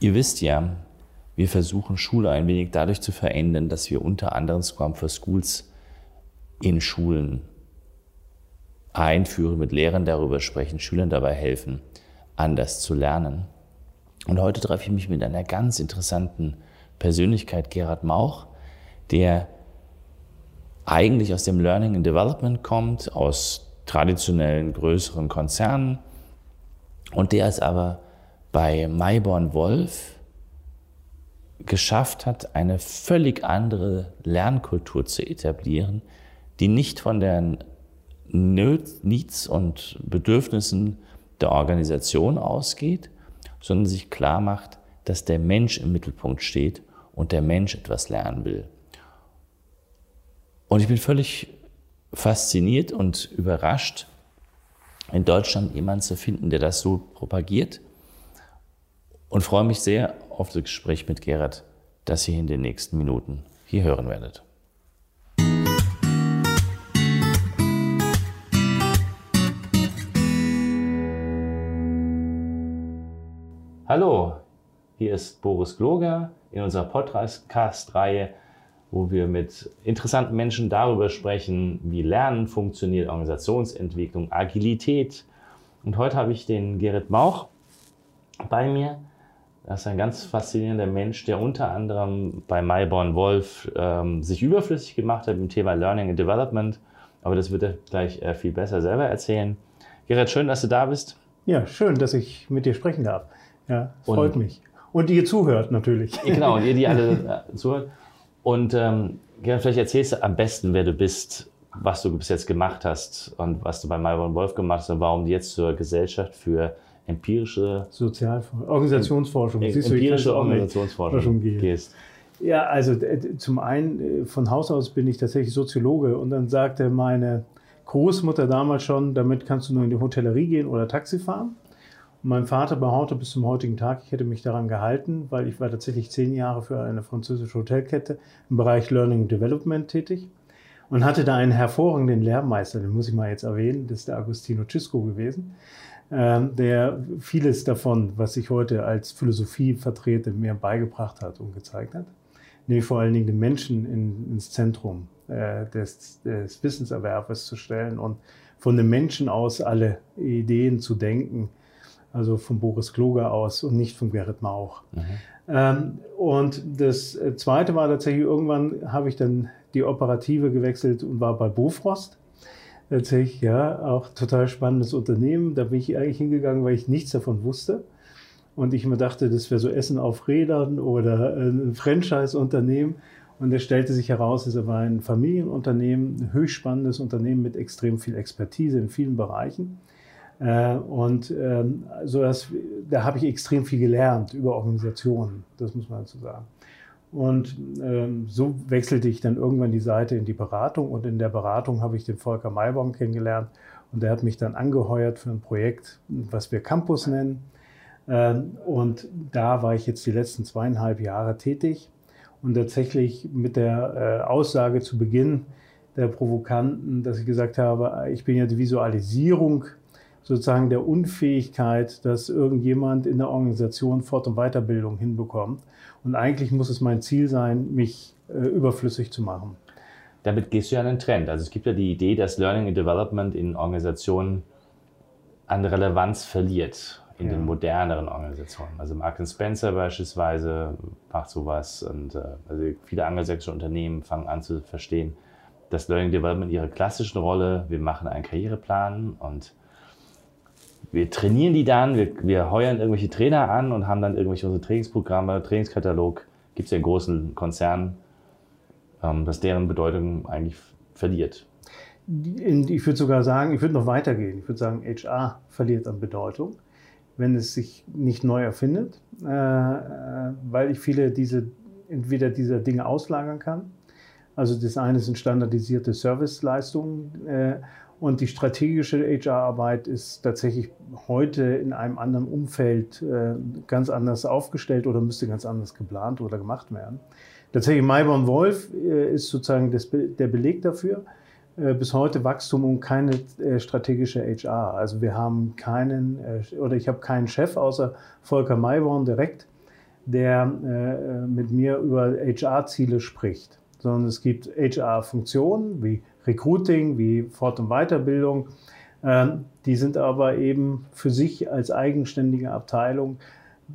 Ihr wisst ja, wir versuchen Schule ein wenig dadurch zu verändern, dass wir unter anderem Scrum for Schools in Schulen einführen, mit Lehrern darüber sprechen, Schülern dabei helfen, anders zu lernen. Und heute treffe ich mich mit einer ganz interessanten Persönlichkeit, Gerhard Mauch, der eigentlich aus dem Learning and Development kommt, aus traditionellen größeren Konzernen und der es aber bei Mayborn Wolf geschafft hat, eine völlig andere Lernkultur zu etablieren, die nicht von den Needs und Bedürfnissen der Organisation ausgeht, sondern sich klar macht, dass der Mensch im Mittelpunkt steht und der Mensch etwas lernen will. Und ich bin völlig fasziniert und überrascht, in Deutschland jemanden zu finden, der das so propagiert und freue mich sehr auf das Gespräch mit Gerhard, das ihr in den nächsten Minuten hier hören werdet. Hallo, hier ist Boris Gloger in unserer Podcast-Reihe, wo wir mit interessanten Menschen darüber sprechen, wie Lernen funktioniert, Organisationsentwicklung, Agilität. Und heute habe ich den Gerrit Mauch bei mir. Das ist ein ganz faszinierender Mensch, der unter anderem bei Mayborn Wolf ähm, sich überflüssig gemacht hat im Thema Learning and Development. Aber das wird er gleich äh, viel besser selber erzählen. Gerrit, schön, dass du da bist. Ja, schön, dass ich mit dir sprechen darf. Ja, freut und, mich. Und ihr zuhört natürlich. Genau, und ihr, die alle äh, zuhört. Und ähm, Gerrit, vielleicht erzählst du am besten, wer du bist, was du bis jetzt gemacht hast und was du bei Mayborn Wolf gemacht hast und warum du jetzt zur Gesellschaft für empirische Sozialforschung, Organisationsforschung, em, empirische Organisationsforschung gehst. Ja, also zum einen äh, von Haus aus bin ich tatsächlich Soziologe und dann sagte meine Großmutter damals schon, damit kannst du nur in die Hotellerie gehen oder Taxi fahren. Und mein Vater behauptet bis zum heutigen Tag, ich hätte mich daran gehalten, weil ich war tatsächlich zehn Jahre für eine französische Hotelkette im Bereich Learning and Development tätig und hatte da einen hervorragenden Lehrmeister, den muss ich mal jetzt erwähnen, das ist der Agostino Cisco gewesen. Ähm, der vieles davon, was ich heute als Philosophie vertrete, mir beigebracht hat und gezeigt hat. Nämlich vor allen Dingen den Menschen in, ins Zentrum äh, des, des Wissenserwerbes zu stellen und von den Menschen aus alle Ideen zu denken, also von Boris Kloger aus und nicht von Gerrit Mauch. Mhm. Ähm, und das Zweite war tatsächlich, irgendwann habe ich dann die Operative gewechselt und war bei Bofrost tatsächlich, ja, auch total spannendes Unternehmen. Da bin ich eigentlich hingegangen, weil ich nichts davon wusste. Und ich mir dachte, das wäre so Essen auf Rädern oder ein Franchise-Unternehmen. Und es stellte sich heraus, es war ein Familienunternehmen, ein höchst spannendes Unternehmen mit extrem viel Expertise in vielen Bereichen. Äh, und ähm, so dass, da habe ich extrem viel gelernt über Organisationen, das muss man dazu sagen. Und ähm, so wechselte ich dann irgendwann die Seite in die Beratung. Und in der Beratung habe ich den Volker Maybaum kennengelernt. Und der hat mich dann angeheuert für ein Projekt, was wir Campus nennen. Ähm, und da war ich jetzt die letzten zweieinhalb Jahre tätig. Und tatsächlich mit der äh, Aussage zu Beginn der Provokanten, dass ich gesagt habe, ich bin ja die Visualisierung sozusagen der Unfähigkeit, dass irgendjemand in der Organisation Fort- und Weiterbildung hinbekommt. Und eigentlich muss es mein Ziel sein, mich äh, überflüssig zu machen. Damit gehst du ja einen Trend. Also es gibt ja die Idee, dass Learning and Development in Organisationen an Relevanz verliert in ja. den moderneren Organisationen. Also Mark Spencer beispielsweise macht sowas und äh, also viele angelsächsische Unternehmen fangen an zu verstehen, dass Learning Development ihre klassischen Rolle, wir machen einen Karriereplan und wir trainieren die dann, wir, wir heuern irgendwelche Trainer an und haben dann irgendwelche unsere Trainingsprogramme, Trainingskatalog, gibt es ja in großen Konzernen, ähm, dass deren Bedeutung eigentlich verliert. Ich würde sogar sagen, ich würde noch weitergehen. Ich würde sagen, HR verliert an Bedeutung, wenn es sich nicht neu erfindet, äh, äh, weil ich viele diese, entweder dieser Dinge auslagern kann. Also das eine sind standardisierte Serviceleistungen äh, und die strategische HR-Arbeit ist tatsächlich heute in einem anderen Umfeld äh, ganz anders aufgestellt oder müsste ganz anders geplant oder gemacht werden. Tatsächlich Mayborn Wolf äh, ist sozusagen der Beleg dafür. Äh, bis heute Wachstum und keine strategische HR. Also wir haben keinen, oder ich habe keinen Chef außer Volker Mayborn direkt, der mit mir über HR-Ziele spricht, sondern es gibt HR-Funktionen wie Recruiting, wie Fort- und Weiterbildung. Ähm, die sind aber eben für sich als eigenständige Abteilung,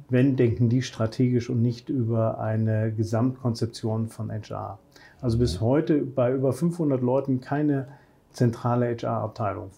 wenn denken die strategisch und nicht über eine Gesamtkonzeption von HR. Also bis heute bei über 500 Leuten keine zentrale HR-Abteilung.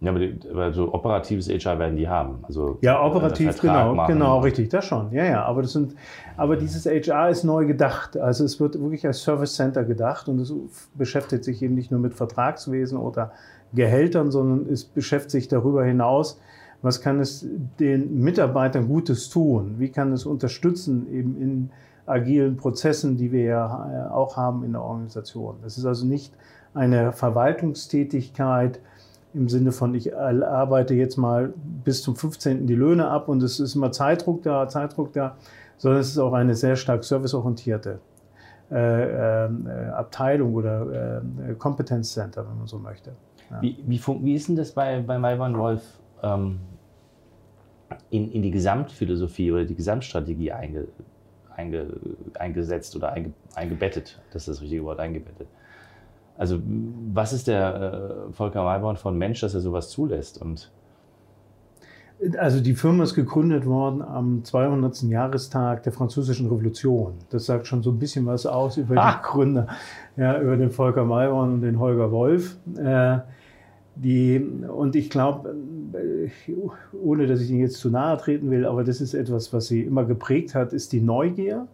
Ja, aber, die, aber, so operatives HR werden die haben. Also ja, operativ, genau, machen. genau, richtig, das schon. Ja, ja, aber das sind, aber dieses HR ist neu gedacht. Also es wird wirklich als Service Center gedacht und es beschäftigt sich eben nicht nur mit Vertragswesen oder Gehältern, sondern es beschäftigt sich darüber hinaus, was kann es den Mitarbeitern Gutes tun? Wie kann es unterstützen eben in agilen Prozessen, die wir ja äh, auch haben in der Organisation? Das ist also nicht eine Verwaltungstätigkeit, im Sinne von, ich arbeite jetzt mal bis zum 15. die Löhne ab und es ist immer Zeitdruck da, Zeitdruck da, sondern es ist auch eine sehr stark serviceorientierte äh, äh, Abteilung oder äh, Kompetenzcenter, wenn man so möchte. Ja. Wie, wie, wie, ist denn das bei, bei Malvan Wolf ähm, in, in die Gesamtphilosophie oder die Gesamtstrategie einge, einge, eingesetzt oder einge, eingebettet? Das ist das richtige Wort, eingebettet. Also was ist der äh, Volker Mayborn von Mensch, dass er sowas zulässt? Und also die Firma ist gegründet worden am 200. Jahrestag der Französischen Revolution. Das sagt schon so ein bisschen was aus über ah. die Gründer, ja, über den Volker Mayborn und den Holger Wolf. Äh, die, und ich glaube, äh, ohne dass ich Ihnen jetzt zu nahe treten will, aber das ist etwas, was sie immer geprägt hat, ist die Neugier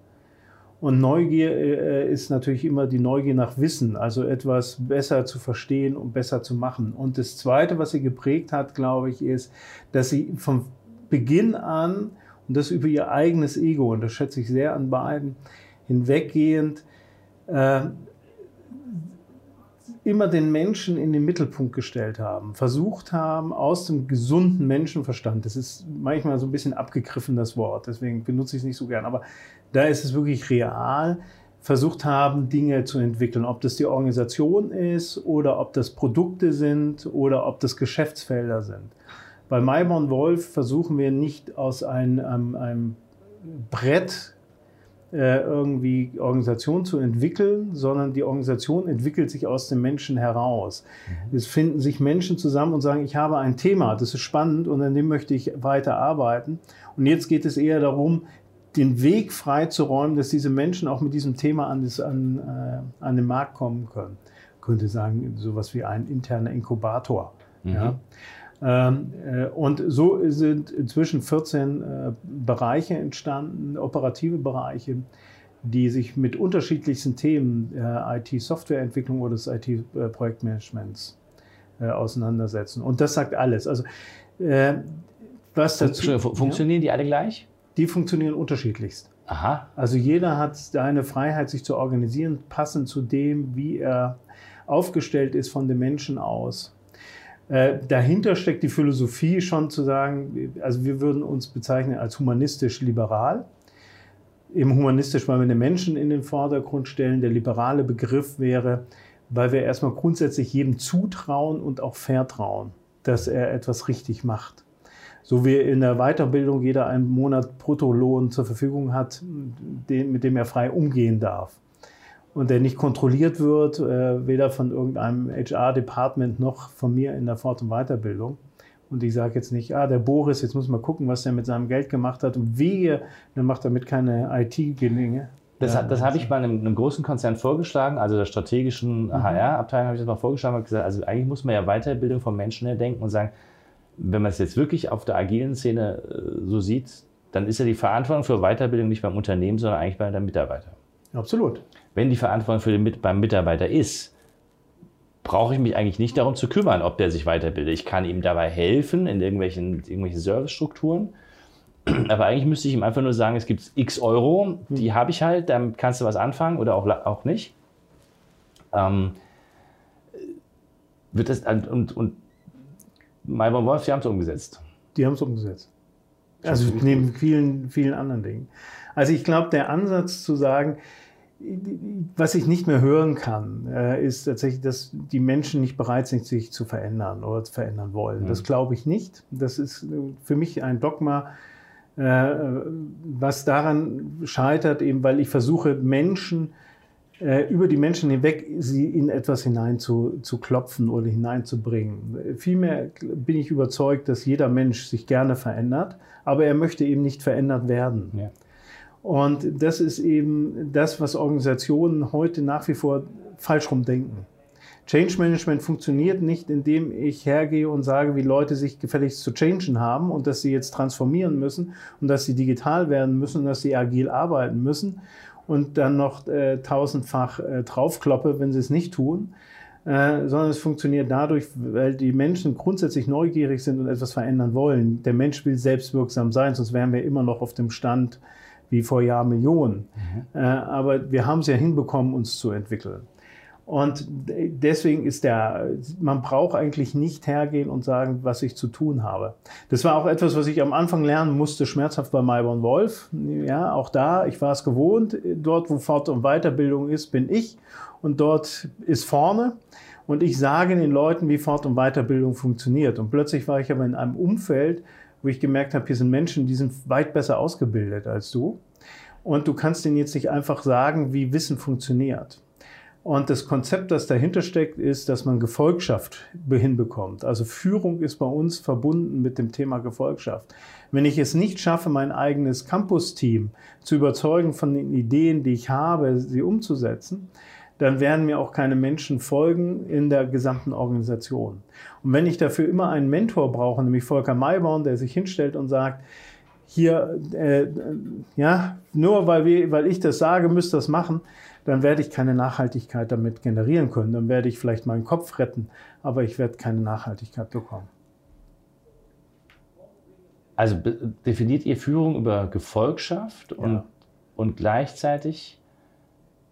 und Neugier äh, ist natürlich immer die Neugier nach Wissen, also etwas besser zu verstehen und besser zu machen. Und das Zweite, was sie geprägt hat, glaube ich, ist, dass sie von Beginn an, und das über ihr eigenes Ego, und das schätze ich sehr an beiden, hinweggehend, äh, immer den Menschen in den Mittelpunkt gestellt haben, versucht haben, aus dem gesunden Menschenverstand, das ist manchmal so ein bisschen abgegriffen, das Wort, deswegen benutze ich es nicht so gern, aber da ist es wirklich real, versucht haben, Dinge zu entwickeln. Ob das die Organisation ist oder ob das Produkte sind oder ob das Geschäftsfelder sind. Bei Mayborn Wolf versuchen wir nicht aus einem, einem Brett äh, irgendwie Organisation zu entwickeln, sondern die Organisation entwickelt sich aus den Menschen heraus. Mhm. Es finden sich Menschen zusammen und sagen, ich habe ein Thema, das ist spannend und an dem möchte ich weiter arbeiten. Und jetzt geht es eher darum, den Weg freizuräumen, dass diese Menschen auch mit diesem Thema an, das, an, äh, an den Markt kommen können. Ich könnte sagen, sowas wie ein interner Inkubator. Mhm. Ja. Ähm, äh, und so sind inzwischen 14 äh, Bereiche entstanden, operative Bereiche, die sich mit unterschiedlichsten Themen äh, IT-Softwareentwicklung oder des IT-Projektmanagements auseinandersetzen. Und das sagt alles. Also, was dazu, Funktionieren ja? die alle gleich? Die funktionieren unterschiedlichst. Aha. Also jeder hat eine Freiheit, sich zu organisieren, passend zu dem, wie er aufgestellt ist von den Menschen aus. Äh, dahinter steckt die Philosophie schon zu sagen, also wir würden uns bezeichnen als humanistisch-liberal. Eben humanistisch, weil wir den Menschen in den Vordergrund stellen. Der liberale Begriff wäre, weil wir erstmal grundsätzlich jedem zutrauen und auch vertrauen, dass er etwas richtig macht so wie in der Weiterbildung jeder einen Monat Bruttolohn zur Verfügung hat, den, mit dem er frei umgehen darf. Und der nicht kontrolliert wird, äh, weder von irgendeinem HR-Department noch von mir in der Fort- und Weiterbildung. Und ich sage jetzt nicht, ah, der Boris, jetzt muss man gucken, was der mit seinem Geld gemacht hat. Und wehe, dann macht damit keine IT-Gelinge. Das, das habe ich bei einem, einem, großen Konzern vorgeschlagen, also der strategischen mhm. HR-Abteilung habe ich das mal vorgeschlagen und gesagt, also eigentlich muss man ja Weiterbildung von Menschen her denken und sagen, wenn man es jetzt wirklich auf der agilen Szene äh, so sieht, dann ist ja die Verantwortung für Weiterbildung nicht beim Unternehmen, sondern eigentlich bei dem Mitarbeiter. Absolut. Wenn die Verantwortung für den, beim Mitarbeiter ist, brauche ich mich eigentlich nicht darum zu kümmern, ob der sich weiterbildet. Ich kann ihm dabei helfen in irgendwelchen, irgendwelchen Servicestrukturen. Aber eigentlich müsste ich ihm einfach nur sagen, es gibt x Euro, die habe ich halt, damit kannst du was anfangen oder auch, auch nicht. Ähm, wird das, und, und Malborn Wolf, die haben es umgesetzt. Die haben es umgesetzt. Also neben vielen, vielen anderen Dingen. Also ich glaube, der Ansatz zu sagen, was ich nicht mehr hören kann, äh, ist tatsächlich, dass die Menschen nicht bereit sind, sich zu verändern oder zu verändern wollen. Mhm. Das glaube ich nicht. Das ist für mich ein Dogma, Äh, was daran scheitert, eben weil ich versuche, Menschen äh, über die Menschen hinweg sie in etwas hinein zu, zu klopfen oder hineinzubringen. Vielmehr bin ich überzeugt, dass jeder Mensch sich gerne verändert, aber er möchte eben nicht verändert werden. Ja. Und das ist eben das, was Organisationen heute nach wie vor falsch rumdenken. Change Management funktioniert nicht, indem ich hergehe und sage, wie Leute sich gefälligst zu changen haben und dass sie jetzt transformieren müssen und dass sie digital werden müssen und dass sie agil arbeiten müssen und dann noch äh, tausendfach äh, draufkloppe, wenn sie es nicht tun, äh, sondern es funktioniert dadurch, weil die Menschen grundsätzlich neugierig sind und etwas verändern wollen. Der Mensch will selbstwirksam sein, sonst wären wir immer noch auf dem Stand wie vor Jahrmillionen. Mhm. Äh, aber wir haben es ja hinbekommen, uns zu entwickeln. Und deswegen ist der, man braucht eigentlich nicht hergehen und sagen, was ich zu tun habe. Das war auch etwas, was ich am Anfang lernen musste, schmerzhaft bei Mayborn Wolf. Ja, auch da, ich war es gewohnt. Dort, wo Fort- und Weiterbildung ist, bin ich. Und dort ist vorne. Und ich sage den Leuten, wie Fort- und Weiterbildung funktioniert. Und plötzlich war ich aber in einem Umfeld, wo ich gemerkt habe, hier sind Menschen, die sind weit besser ausgebildet als du. Und du kannst denen jetzt nicht einfach sagen, wie Wissen funktioniert. Und das Konzept, das dahinter steckt, ist, dass man Gefolgschaft hinbekommt. Also Führung ist bei uns verbunden mit dem Thema Gefolgschaft. Wenn ich es nicht schaffe, mein eigenes Campus-Team zu überzeugen von den Ideen, die ich habe, sie umzusetzen, dann werden mir auch keine Menschen folgen in der gesamten Organisation. Und wenn ich dafür immer einen Mentor brauche, nämlich Volker Mayborn, der sich hinstellt und sagt, hier, äh, ja, nur weil, wir, weil ich das sage, müsst ihr das machen, dann werde ich keine Nachhaltigkeit damit generieren können. Dann werde ich vielleicht meinen Kopf retten, aber ich werde keine Nachhaltigkeit bekommen. Also definiert ihr Führung über Gefolgschaft und, ja. und gleichzeitig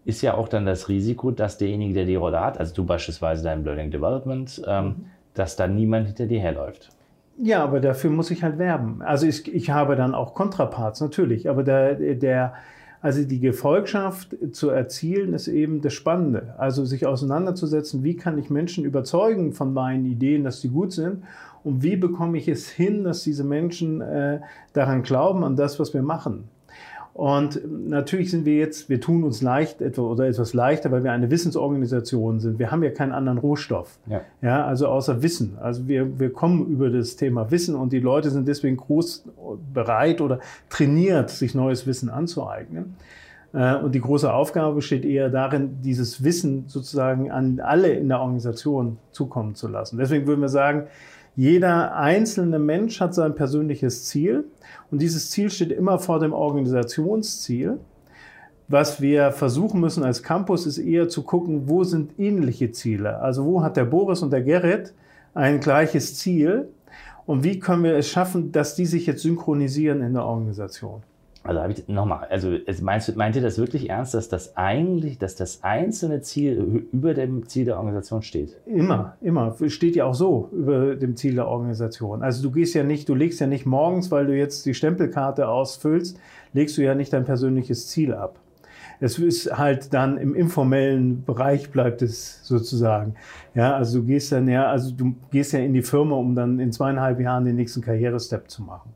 ist ja auch dann das Risiko, dass derjenige, der die Rolle hat, also du beispielsweise dein Learning Development, ähm, mhm. dass da niemand hinter dir herläuft. Ja, aber dafür muss ich halt werben. Also ich, ich habe dann auch Kontraparts, natürlich. Aber der, der, also die Gefolgschaft zu erzielen, ist eben das Spannende. Also sich auseinanderzusetzen, wie kann ich Menschen überzeugen von meinen Ideen, dass sie gut sind und wie bekomme ich es hin, dass diese Menschen äh, daran glauben, an das, was wir machen. Und natürlich sind wir jetzt, wir tun uns leicht etwa oder etwas leichter, weil wir eine Wissensorganisation sind. Wir haben ja keinen anderen Rohstoff. Ja. ja also außer Wissen. Also wir, wir kommen über das Thema Wissen und die Leute sind deswegen groß bereit oder trainiert, sich neues Wissen anzueignen. Äh, und die große Aufgabe besteht eher darin, dieses Wissen sozusagen an alle in der Organisation zukommen zu lassen. Deswegen würden wir sagen, jeder einzelne Mensch hat sein persönliches Ziel und dieses Ziel steht immer vor dem Organisationsziel. Was wir versuchen müssen als Campus ist eher zu gucken, wo sind ähnliche Ziele. Also wo hat der Boris und der Gerrit ein gleiches Ziel und wie können wir es schaffen, dass die sich jetzt synchronisieren in der Organisation. Also habe ich nochmal, also meinst, meint ihr das wirklich ernst, dass das eigentlich, dass das einzelne Ziel über dem Ziel der Organisation steht? Immer, immer. Steht ja auch so über dem Ziel der Organisation. Also du gehst ja nicht, du legst ja nicht morgens, weil du jetzt die Stempelkarte ausfüllst, legst du ja nicht dein persönliches Ziel ab. Es ist halt dann im informellen Bereich bleibt es sozusagen. Ja, also du gehst dann ja, also du gehst ja in die Firma, um dann in zweieinhalb Jahren den nächsten Karrierestep zu machen.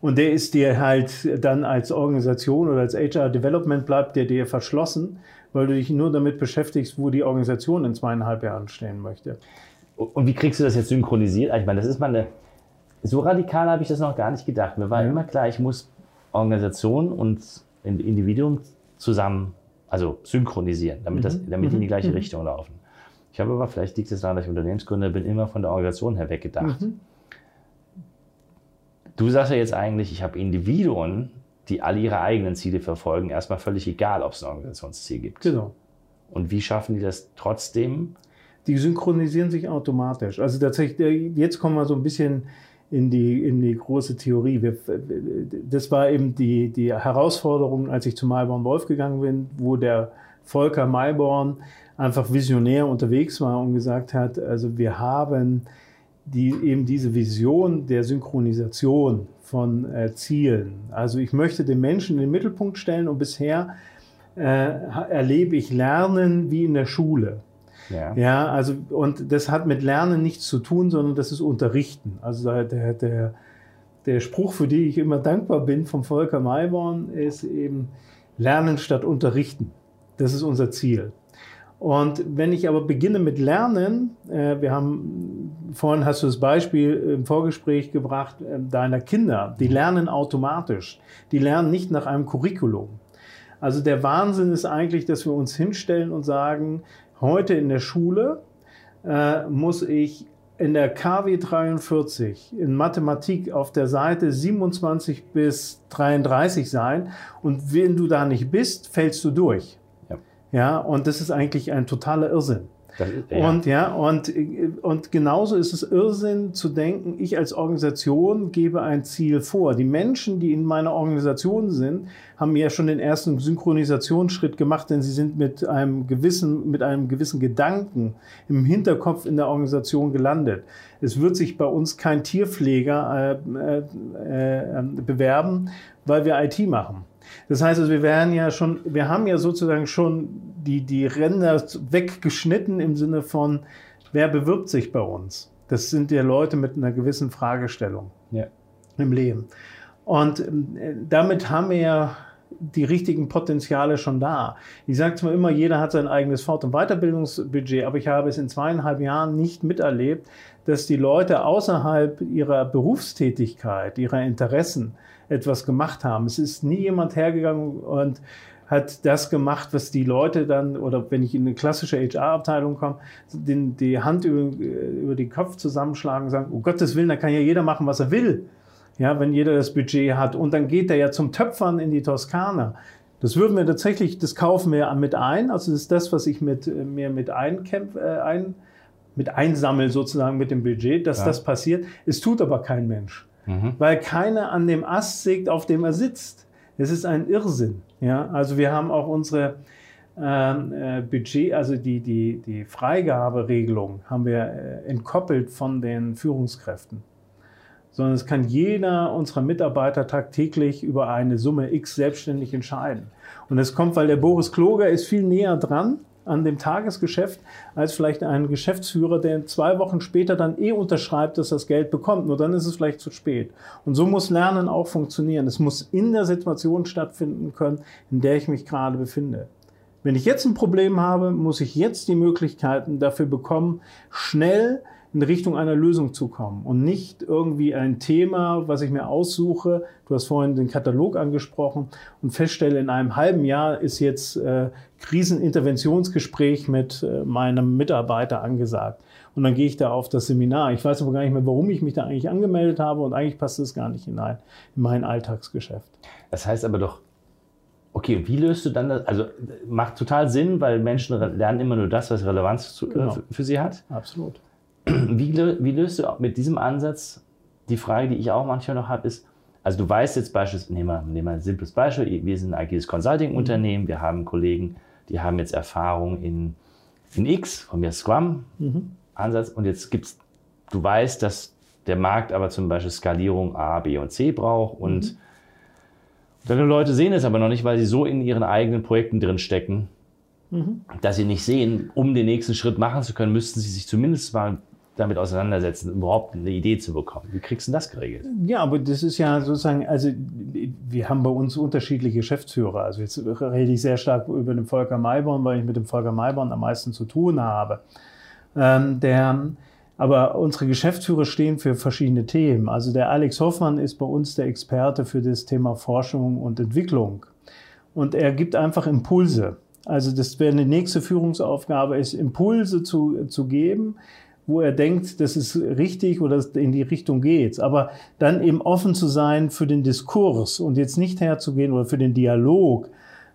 Und der ist dir halt dann als Organisation oder als HR Development bleibt der dir verschlossen, weil du dich nur damit beschäftigst, wo die Organisation in zweieinhalb Jahren stehen möchte. Und wie kriegst du das jetzt synchronisiert? Ich meine, das ist mal eine, so radikal habe ich das noch gar nicht gedacht. Mir war ja. immer klar, ich muss Organisation und Individuum zusammen, also synchronisieren, damit, das, mhm. damit die in die gleiche mhm. Richtung laufen. Ich habe aber, vielleicht liegt es daran, dass ich Unternehmensgründer bin, immer von der Organisation her weggedacht. Mhm. Du sagst ja jetzt eigentlich, ich habe Individuen, die alle ihre eigenen Ziele verfolgen, erstmal völlig egal, ob es ein Organisationsziel gibt. Genau. Und wie schaffen die das trotzdem? Die synchronisieren sich automatisch. Also tatsächlich, jetzt kommen wir so ein bisschen in die, in die große Theorie. Wir, das war eben die, die Herausforderung, als ich zu Mayborn Wolf gegangen bin, wo der Volker Mayborn einfach visionär unterwegs war und gesagt hat, also wir haben die eben diese Vision der Synchronisation von äh, Zielen. Also ich möchte den Menschen in den Mittelpunkt stellen und bisher äh, erlebe ich Lernen wie in der Schule. Ja. ja, also und das hat mit Lernen nichts zu tun, sondern das ist Unterrichten. Also der, der der Spruch, für den ich immer dankbar bin, vom Volker Mayborn, ist eben Lernen statt Unterrichten. Das ist unser Ziel. Und wenn ich aber beginne mit Lernen, äh, wir haben, vorhin hast du das Beispiel im Vorgespräch gebracht, äh, deiner Kinder, die lernen automatisch. Die lernen nicht nach einem Curriculum. Also der Wahnsinn ist eigentlich, dass wir uns hinstellen und sagen, heute in der Schule äh, muss ich in der KW 43 in Mathematik auf der Seite 27 bis 33 sein und wenn du da nicht bist, fällst du durch. Ja, und das ist eigentlich ein totaler Irrsinn. Ist, ja. Und ja, und, und genauso ist es Irrsinn zu denken, ich als Organisation gebe ein Ziel vor. Die Menschen, die in meiner Organisation sind, haben ja schon den ersten Synchronisationsschritt gemacht, denn sie sind mit einem gewissen, mit einem gewissen Gedanken im Hinterkopf in der Organisation gelandet. Es wird sich bei uns kein Tierpfleger äh, äh, äh, bewerben, weil wir IT machen. Das heißt, also wir werden ja schon, wir haben ja sozusagen schon die, die Ränder weggeschnitten im Sinne von, wer bewirbt sich bei uns? Das sind ja Leute mit einer gewissen Fragestellung ja. im Leben. Und äh, damit haben wir ja die richtigen Potenziale schon da. Ich sage zwar immer, jeder hat sein eigenes Fort- und Weiterbildungsbudget, aber ich habe es in zweieinhalb Jahren nicht miterlebt, dass die Leute außerhalb ihrer Berufstätigkeit, ihrer Interessen etwas gemacht haben. Es ist nie jemand hergegangen und hat das gemacht, was die Leute dann, oder wenn ich in eine klassische HR-Abteilung komme, die Hand über, über den Kopf zusammenschlagen und sagen, um Gottes Willen, da kann ja jeder machen, was er will. Ja, wenn jeder das Budget hat. Und dann geht er ja zum Töpfern in die Toskana. Das würden wir tatsächlich, das kaufen wir mit ein. Also das ist das, was ich mit, mir mit einkämpf, äh, ein, mit einsammel sozusagen mit dem Budget, dass ja. das passiert. Es tut aber kein Mensch. Mhm. Weil keiner an dem Ast sägt, auf dem er sitzt. Es ist ein Irrsinn. Ja? Also wir haben auch unsere ähm, äh, Budget, also die, die, die Freigaberegelung haben wir äh, entkoppelt von den Führungskräften. Sondern es kann jeder unserer Mitarbeiter tagtäglich über eine Summe X selbstständig entscheiden. Und es kommt, weil der Boris Kloger ist viel näher dran an dem Tagesgeschäft als vielleicht ein Geschäftsführer, der zwei Wochen später dann eh unterschreibt, dass das Geld bekommt. Nur dann ist es vielleicht zu spät. Und so muss Lernen auch funktionieren. Es muss in der Situation stattfinden können, in der ich mich gerade befinde. Wenn ich jetzt ein Problem habe, muss ich jetzt die Möglichkeiten dafür bekommen, schnell in Richtung einer Lösung zu kommen und nicht irgendwie ein Thema, was ich mir aussuche. Du hast vorhin den Katalog angesprochen und feststelle, in einem halben Jahr ist jetzt äh, Kriseninterventionsgespräch mit äh, meinem Mitarbeiter angesagt. Und dann gehe ich da auf das Seminar. Ich weiß aber gar nicht mehr, warum ich mich da eigentlich angemeldet habe und eigentlich passt es gar nicht hinein in mein Alltagsgeschäft. Das heißt aber doch, okay, wie löst du dann das? Also macht total Sinn, weil Menschen lernen immer nur das, was Relevanz zu, genau. für, für sie hat. Absolut. Wie, wie löst du mit diesem Ansatz die Frage, die ich auch manchmal noch habe, ist, also du weißt jetzt beispielsweise, nehmen wir, nehmen wir ein simples Beispiel, wir sind ein agiles Consulting-Unternehmen, wir haben Kollegen, die haben jetzt Erfahrung in, in X, von mir Scrum, mhm. Ansatz, und jetzt gibt's, du weißt, dass der Markt aber zum Beispiel Skalierung A, B und C braucht und mhm. deine Leute sehen es aber noch nicht, weil sie so in ihren eigenen Projekten drin stecken, mhm. dass sie nicht sehen, um den nächsten Schritt machen zu können, müssten sie sich zumindest mal damit auseinandersetzen, überhaupt eine Idee zu bekommen. Wie kriegst du das geregelt? Ja, aber das ist ja sozusagen, also wir haben bei uns unterschiedliche Geschäftsführer. Also jetzt rede ich sehr stark über den Volker Mayborn, weil ich mit dem Volker Mayborn am meisten zu tun habe. Ähm, der, aber unsere Geschäftsführer stehen für verschiedene Themen. Also der Alex Hoffmann ist bei uns der Experte für das Thema Forschung und Entwicklung. Und er gibt einfach Impulse. Also das wäre eine nächste Führungsaufgabe, ist Impulse zu, zu geben, wo er denkt, das ist richtig oder in die Richtung geht. Aber dann eben offen zu sein für den Diskurs und jetzt nicht herzugehen oder für den Dialog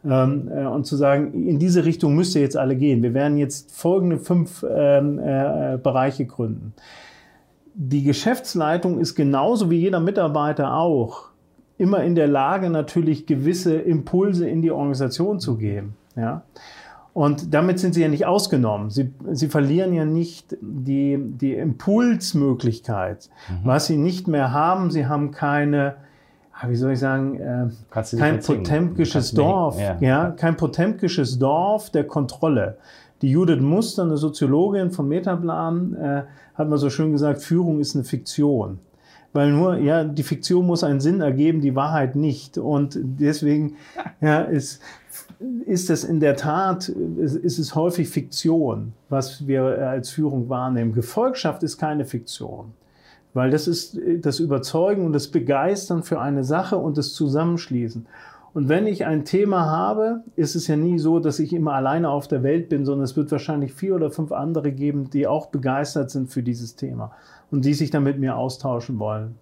ähm, äh, und zu sagen, in diese Richtung müsst ihr jetzt alle gehen. Wir werden jetzt folgende fünf ähm, äh, Bereiche gründen. Die Geschäftsleitung ist genauso wie jeder Mitarbeiter auch immer in der Lage, natürlich gewisse Impulse in die Organisation zu geben. Ja. Und damit sind sie ja nicht ausgenommen. Sie, sie verlieren ja nicht die, die Impulsmöglichkeit. Mhm. Was sie nicht mehr haben, sie haben keine, ah, wie soll ich sagen, äh, kein potemkisches Dorf, ja. ja, kein potemkisches Dorf der Kontrolle. Die Judith Muster, eine Soziologin vom Metaplan, äh, hat mal so schön gesagt, Führung ist eine Fiktion. Weil nur, ja, die Fiktion muss einen Sinn ergeben, die Wahrheit nicht. Und deswegen ja, ist, ist es in der Tat, ist, es häufig Fiktion, was wir als Führung wahrnehmen. Gefolgschaft ist keine Fiktion. Weil das ist das Überzeugen und das Begeistern für eine Sache und das Zusammenschließen. Und wenn ich ein Thema habe, ist es ja nie so, dass ich immer alleine auf der Welt bin, sondern es wird wahrscheinlich vier oder fünf andere geben, die auch begeistert sind für dieses Thema und die sich dann mit mir austauschen wollen.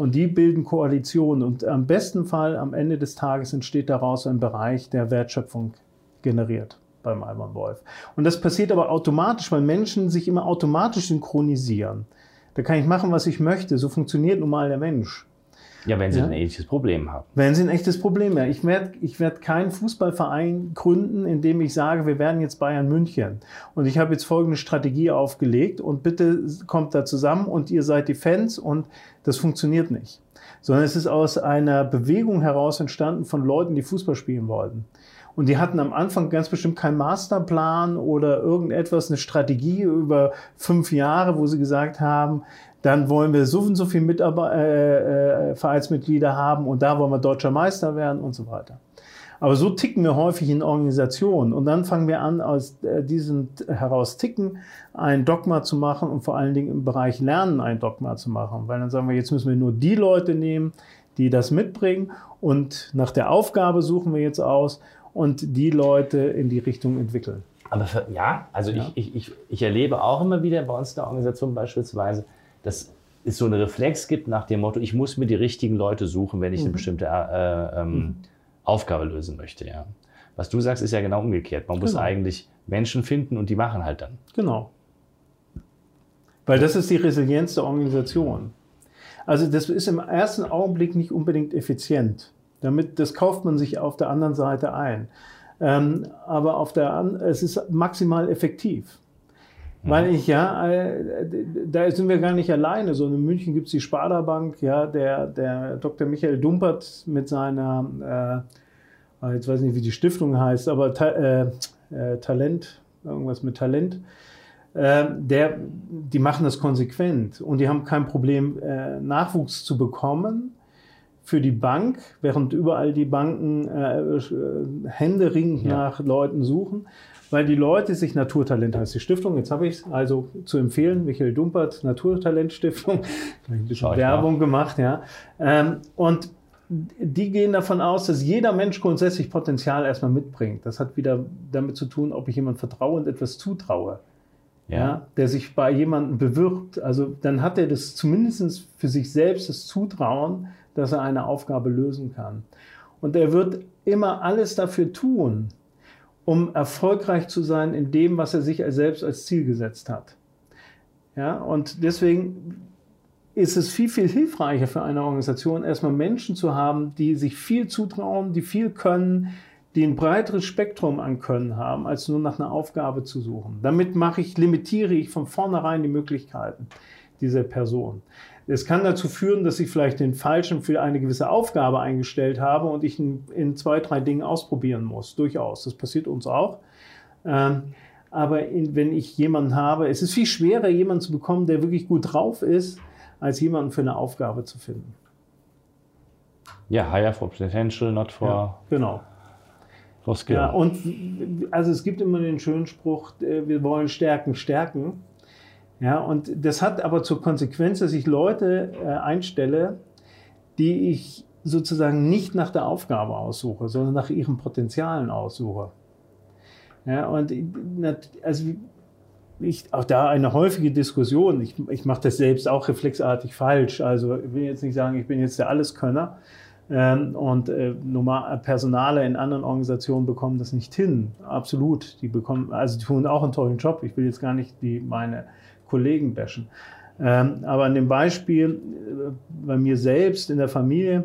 Und die bilden Koalitionen. Und am besten Fall, am Ende des Tages, entsteht daraus ein Bereich, der Wertschöpfung generiert beim Alman Wolf. Und das passiert aber automatisch, weil Menschen sich immer automatisch synchronisieren. Da kann ich machen, was ich möchte. So funktioniert nun mal der Mensch. Ja, wenn Sie ja? ein echtes Problem haben. Wenn Sie ein echtes Problem haben. Ich werde ich werd keinen Fußballverein gründen, in dem ich sage, wir werden jetzt Bayern München. Und ich habe jetzt folgende Strategie aufgelegt und bitte kommt da zusammen und ihr seid die Fans und das funktioniert nicht. Sondern es ist aus einer Bewegung heraus entstanden von Leuten, die Fußball spielen wollten. Und die hatten am Anfang ganz bestimmt keinen Masterplan oder irgendetwas, eine Strategie über fünf Jahre, wo sie gesagt haben, dann wollen wir so und so viele Mitarbeiter, äh, äh, Vereinsmitglieder haben und da wollen wir deutscher Meister werden und so weiter. Aber so ticken wir häufig in Organisationen und dann fangen wir an, aus äh, diesem heraus ticken, ein Dogma zu machen und vor allen Dingen im Bereich Lernen ein Dogma zu machen. Weil dann sagen wir, jetzt müssen wir nur die Leute nehmen, die das mitbringen und nach der Aufgabe suchen wir jetzt aus und die Leute in die Richtung entwickeln. Aber für, ja, also ja. Ich, ich, ich erlebe auch immer wieder bei uns in der Organisation beispielsweise, dass es so einen Reflex gibt nach dem Motto, ich muss mir die richtigen Leute suchen, wenn ich mhm. eine bestimmte äh, ähm, mhm. Aufgabe lösen möchte. Ja. Was du sagst, ist ja genau umgekehrt. Man genau. muss eigentlich Menschen finden und die machen halt dann. Genau. Weil das ist die Resilienz der Organisation. Also das ist im ersten Augenblick nicht unbedingt effizient. Damit, das kauft man sich auf der anderen Seite ein. Ähm, aber auf der, es ist maximal effektiv. Mhm. Weil ich ja, äh, da sind wir gar nicht alleine. So in München gibt es die Sparda Bank, ja, der, der Dr. Michael Dumpert mit seiner, äh, jetzt weiß ich nicht, wie die Stiftung heißt, aber Ta äh, äh Talent, irgendwas mit Talent. Äh, der, die machen das konsequent und die haben kein Problem, äh, Nachwuchs zu bekommen für die Bank, während überall die Banken händeringend ja. nach Leuten suchen, weil die Leute sich Naturtalent heißt die Stiftung, jetzt habe ich es also zu empfehlen, Michael Dumpert, Naturtalent Stiftung, ein bisschen Werbung nach. gemacht, ja. Ähm, und die gehen davon aus, dass jeder Mensch grundsätzlich Potenzial erstmal mitbringt. Das hat wieder damit zu tun, ob ich jemand vertraue und etwas zutraue. Ja. ja. der sich bei jemandem bewirbt. Also dann hat er das zumindest für sich selbst das Zutrauen, dass er eine Aufgabe lösen kann. Und er wird immer alles dafür tun, um erfolgreich zu sein in dem, was er sich selbst als Ziel gesetzt hat. Ja, und deswegen ist es viel, viel hilfreicher für eine Organisation, erstmal Menschen zu haben, die sich viel zutrauen, die viel können, die ein breiteres Spektrum an Können haben, als nur nach einer Aufgabe zu suchen. Damit mache ich, limitiere ich von vornherein die Möglichkeiten dieser Person. Es kann dazu führen, dass ich vielleicht den Falschen für eine gewisse Aufgabe eingestellt habe und ich in zwei, drei Dingen ausprobieren muss. Durchaus. Das passiert uns auch. Ähm, aber in, wenn ich jemanden habe, es ist viel schwerer, jemanden zu bekommen, der wirklich gut drauf ist, als jemanden für eine Aufgabe zu finden. Ja, hire for potential, not for. Ja, genau. For skill. Ja, und also es gibt immer den schönen Spruch, äh, wir wollen Stärken stärken. Ja, und das hat aber zur Konsequenz, dass ich Leute äh, einstelle, die ich sozusagen nicht nach der Aufgabe aussuche, sondern nach ihren Potenzialen aussuche. Ja, und also ich, auch da eine häufige Diskussion. Ich, ich mache das selbst auch reflexartig falsch. Also ich will jetzt nicht sagen, ich bin jetzt der Alleskönner. Ähm, und äh, normal, Personale in anderen Organisationen bekommen das nicht hin. Absolut. Die bekommen, also die tun auch einen tollen Job. Ich will jetzt gar nicht die, meine Kollegen bashen. Ähm, aber an dem Beispiel äh, bei mir selbst in der Familie,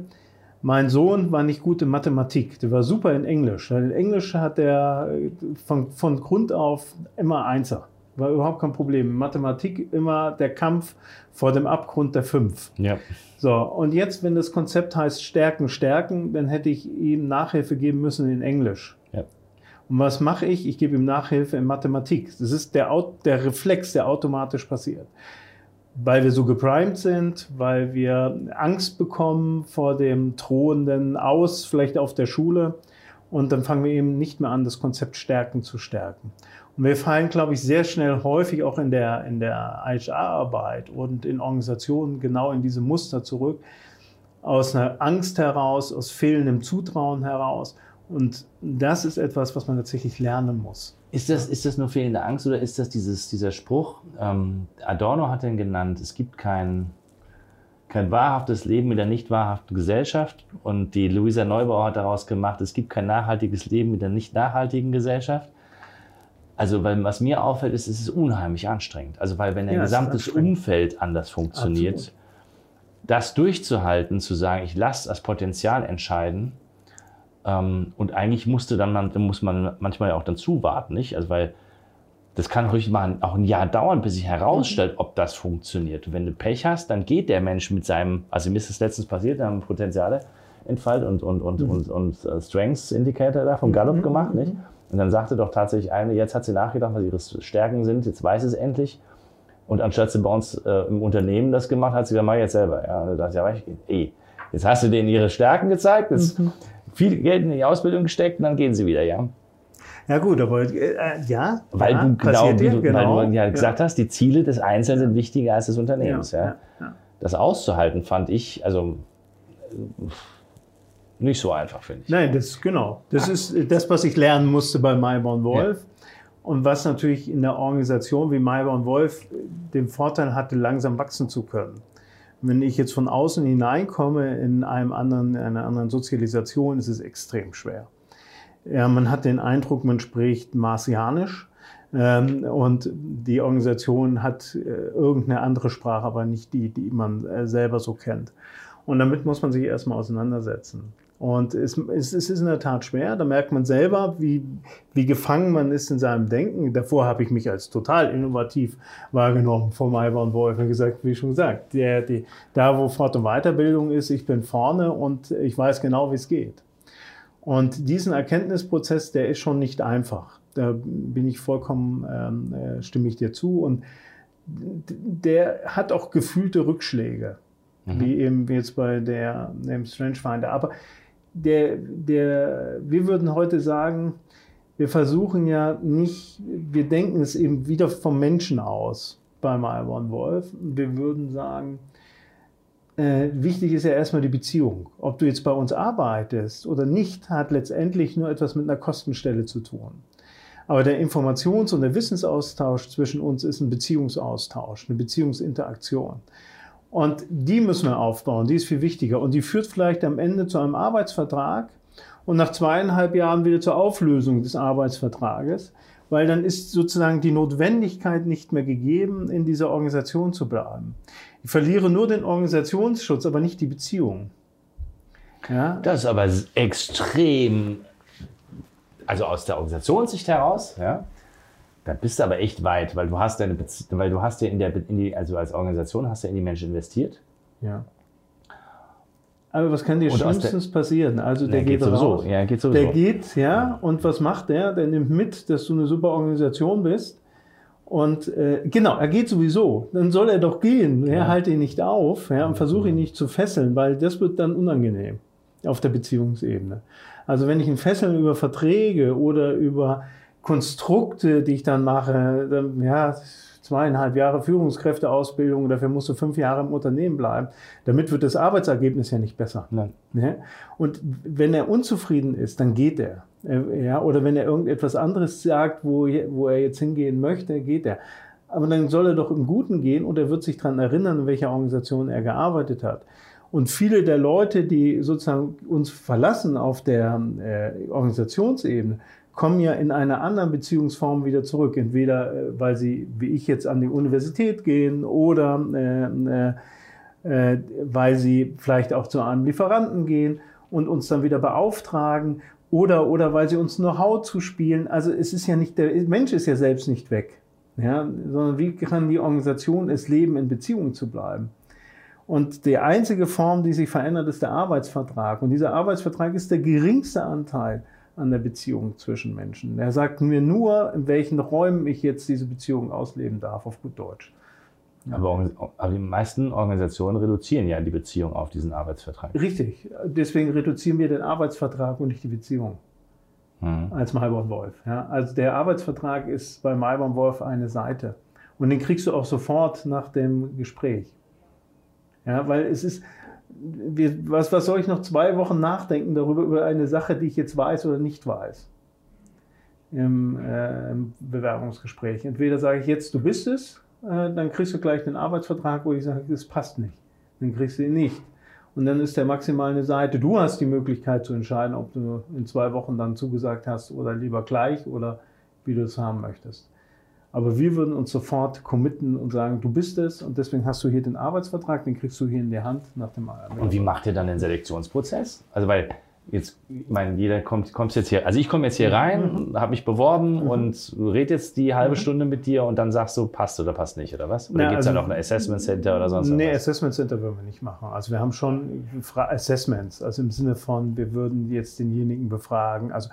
mein Sohn war nicht gut in Mathematik, der war super in Englisch. In Englisch hat er äh, von, von Grund auf immer Einser. War überhaupt kein Problem. In Mathematik immer der Kampf vor dem Abgrund der Fünf. Ja. So, und jetzt, wenn das Konzept heißt Stärken, Stärken, dann hätte ich ihm Nachhilfe geben müssen in Englisch. Und was mache ich? Ich gebe ihm Nachhilfe in Mathematik. Das ist der, der Reflex, der automatisch passiert. weil wir so geprimed sind, weil wir Angst bekommen vor dem drohenden Aus, vielleicht auf der Schule. Und dann fangen wir eben nicht mehr an, das Konzept Stärken zu stärken. Und wir fallen, glaube ich, sehr schnell häufig auch in der, in der HR-Arbeit und in Organisationen genau in diese Muster zurück, aus einer Angst heraus, aus fehlendem Zutrauen heraus. Und das ist etwas, was man tatsächlich lernen muss. Ist das, ist das nur fehlende Angst oder ist das dieses, dieser Spruch? Ähm, Adorno hat den genannt, es gibt kein, kein wahrhaftes Leben in der nicht wahrhaften Gesellschaft. Und die Luisa Neubauer hat daraus gemacht, es gibt kein nachhaltiges Leben in der nicht nachhaltigen Gesellschaft. Also, weil was mir auffällt, ist, es ist unheimlich anstrengend. Also, weil wenn ein ja, gesamtes Umfeld anders funktioniert, Absolut. das durchzuhalten, zu sagen, ich lasse das Potenzial entscheiden, und eigentlich musste dann man, muss man manchmal ja auch dann zuwarten, nicht? Also, weil das kann ruhig mal auch ein Jahr dauern, bis sich herausstellt, mhm. ob das funktioniert. Und wenn du Pech hast, dann geht der Mensch mit seinem, also mir ist das letztens passiert, da haben Potenziale entfaltet und, und, und, mhm. und, und, und Strengths Indicator da vom Gallup mhm. gemacht, nicht? Und dann sagte doch tatsächlich eine, jetzt hat sie nachgedacht, was ihre Stärken sind, jetzt weiß es endlich. Und anstatt sie bei uns äh, im Unternehmen das gemacht hat, sie gesagt, mach ich jetzt selber. Ja, und da dachte ich, ja, ey, jetzt hast du denen ihre Stärken gezeigt, jetzt mhm. Viel Geld in die Ausbildung gesteckt und dann gehen sie wieder, ja. Ja gut, aber äh, ja. Weil ja, du genau, wie du, genau. Weil du ja gesagt ja. hast, die Ziele des Einzelnen sind wichtiger als des Unternehmens. Ja. Das auszuhalten fand ich, also nicht so einfach, finde ich. Nein, das genau. Das ist das, was ich lernen musste bei Mayborn Wolf. Und was natürlich in der Organisation wie Mayborn Wolf den Vorteil hatte, langsam wachsen zu können. Wenn ich jetzt von außen hineinkomme in einem anderen, in einer anderen Sozialisation, ist es extrem schwer. Ja, man hat den Eindruck, man spricht marsianisch. Ähm, und die Organisation hat äh, irgendeine andere Sprache, aber nicht die, die man äh, selber so kennt. Und damit muss man sich erstmal auseinandersetzen. Und es, es, es, ist in der Tat schwer. Da merkt man selber, wie, wie gefangen man ist in seinem Denken. Davor habe ich mich als total innovativ wahrgenommen von Maiber und Wolf und gesagt, wie schon gesagt, der, die, da wo Fort- und Weiterbildung ist, ich bin vorne und ich weiß genau, wie es geht. Und diesen Erkenntnisprozess, der ist schon nicht einfach. Da bin ich vollkommen, ähm, äh, stimme ich dir zu. Und der hat auch gefühlte Rückschläge, mhm. wie eben jetzt bei der dem Strange Finder. Aber der, der, wir würden heute sagen, wir versuchen ja nicht, wir denken es eben wieder vom Menschen aus beim Ivan Wolf. Wir würden sagen, äh, wichtig ist ja erstmal die Beziehung. Ob du jetzt bei uns arbeitest oder nicht, hat letztendlich nur etwas mit einer Kostenstelle zu tun. Aber der Informations- und der Wissensaustausch zwischen uns ist ein Beziehungsaustausch, eine Beziehungsinteraktion. Und die müssen wir aufbauen, die ist viel wichtiger. Und die führt vielleicht am Ende zu einem Arbeitsvertrag und nach zweieinhalb Jahren wieder zur Auflösung des Arbeitsvertrages, weil dann ist sozusagen die Notwendigkeit nicht mehr gegeben, in dieser Organisation zu bleiben. Ich verliere nur den Organisationsschutz, aber nicht die Beziehung. Ja? Das ist aber extrem, also aus der Organisationssicht heraus, ja, da bist du aber echt weit, weil du hast deine, Bezie weil du hast ja in der, in die, also als Organisation hast du in die Menschen investiert. Ja. Aber was kann dir und schlimmstens passieren? Also der, der geht, geht sowieso. Ja, geht sowieso. Der geht, ja, und was macht der? Der nimmt mit, dass du eine super Organisation bist. Und äh, genau, er geht sowieso. Dann soll er doch gehen. Ja, ja. Halt ihn nicht auf ja, und versuche ihn nicht zu fesseln, weil das wird dann unangenehm auf der Beziehungsebene. Also wenn ich ihn fesseln über Verträge oder über Konstrukte, die ich dann mache, dann, ja, zweieinhalb Jahre Führungskräfteausbildung, dafür musst du fünf Jahre im Unternehmen bleiben. Damit wird das Arbeitsergebnis ja nicht besser. Nein. Ne? Und wenn er unzufrieden ist, dann geht er. Ja, oder wenn er irgendetwas anderes sagt, wo, wo er jetzt hingehen möchte, geht er. Aber dann soll er doch im Guten gehen und er wird sich daran erinnern, in welcher Organisation er gearbeitet hat. Und viele der Leute, die sozusagen uns verlassen auf der äh, Organisationsebene, kommen ja in einer anderen Beziehungsform wieder zurück. Entweder äh, weil sie, wie ich jetzt, an die Universität gehen oder äh, äh, äh, weil sie vielleicht auch zu einem Lieferanten gehen und uns dann wieder beauftragen oder, oder weil sie uns Know-how zuspielen. Also es ist ja nicht, der Mensch ist ja selbst nicht weg, ja, sondern wie kann die Organisation es leben, in Beziehung zu bleiben? Und die einzige Form, die sich verändert, ist der Arbeitsvertrag. Und dieser Arbeitsvertrag ist der geringste Anteil an der Beziehung zwischen Menschen. Er sagt mir nur, in welchen Räumen ich jetzt diese Beziehung ausleben darf, auf gut Deutsch. Aber, aber, die meisten Organisationen reduzieren ja die Beziehung auf diesen Arbeitsvertrag. Richtig. Deswegen reduzieren wir den Arbeitsvertrag und nicht die Beziehung mhm. als Malborn Wolf. Ja, also der Arbeitsvertrag ist bei Malborn Wolf eine Seite. Und den kriegst du auch sofort nach dem Gespräch. Ja, weil es ist, wir, was, was soll ich noch zwei Wochen nachdenken darüber, über eine Sache, die ich jetzt weiß oder nicht weiß? Im, äh, im Bewerbungsgespräch. Entweder sage ich jetzt, du bist es, äh, dann kriegst du gleich den Arbeitsvertrag, wo ich sage, das passt nicht. Dann kriegst du ihn nicht. Und dann ist der maximal eine Seite. Du hast die Möglichkeit zu entscheiden, ob du in zwei Wochen dann zugesagt hast oder lieber gleich oder wie du es haben möchtest. Aber wir würden uns sofort committen und sagen, du bist es und deswegen hast du hier den Arbeitsvertrag, den kriegst du hier in die Hand nach dem Arbeitsvertrag. Und wie macht ihr dann den Selektionsprozess? Also weil jetzt, ich meine, jeder kommt, kommt jetzt hier, also ich komme jetzt hier rein, mhm. habe mich beworben mhm. und rede jetzt die halbe mhm. Stunde mit dir und dann sagst du, passt oder passt nicht, oder was? Oder gibt es also, da noch ein Assessment Center oder sonst was? Nee, Assessment Center würden wir nicht machen. Also wir haben schon Assessments, also im Sinne von, wir würden jetzt denjenigen befragen. Also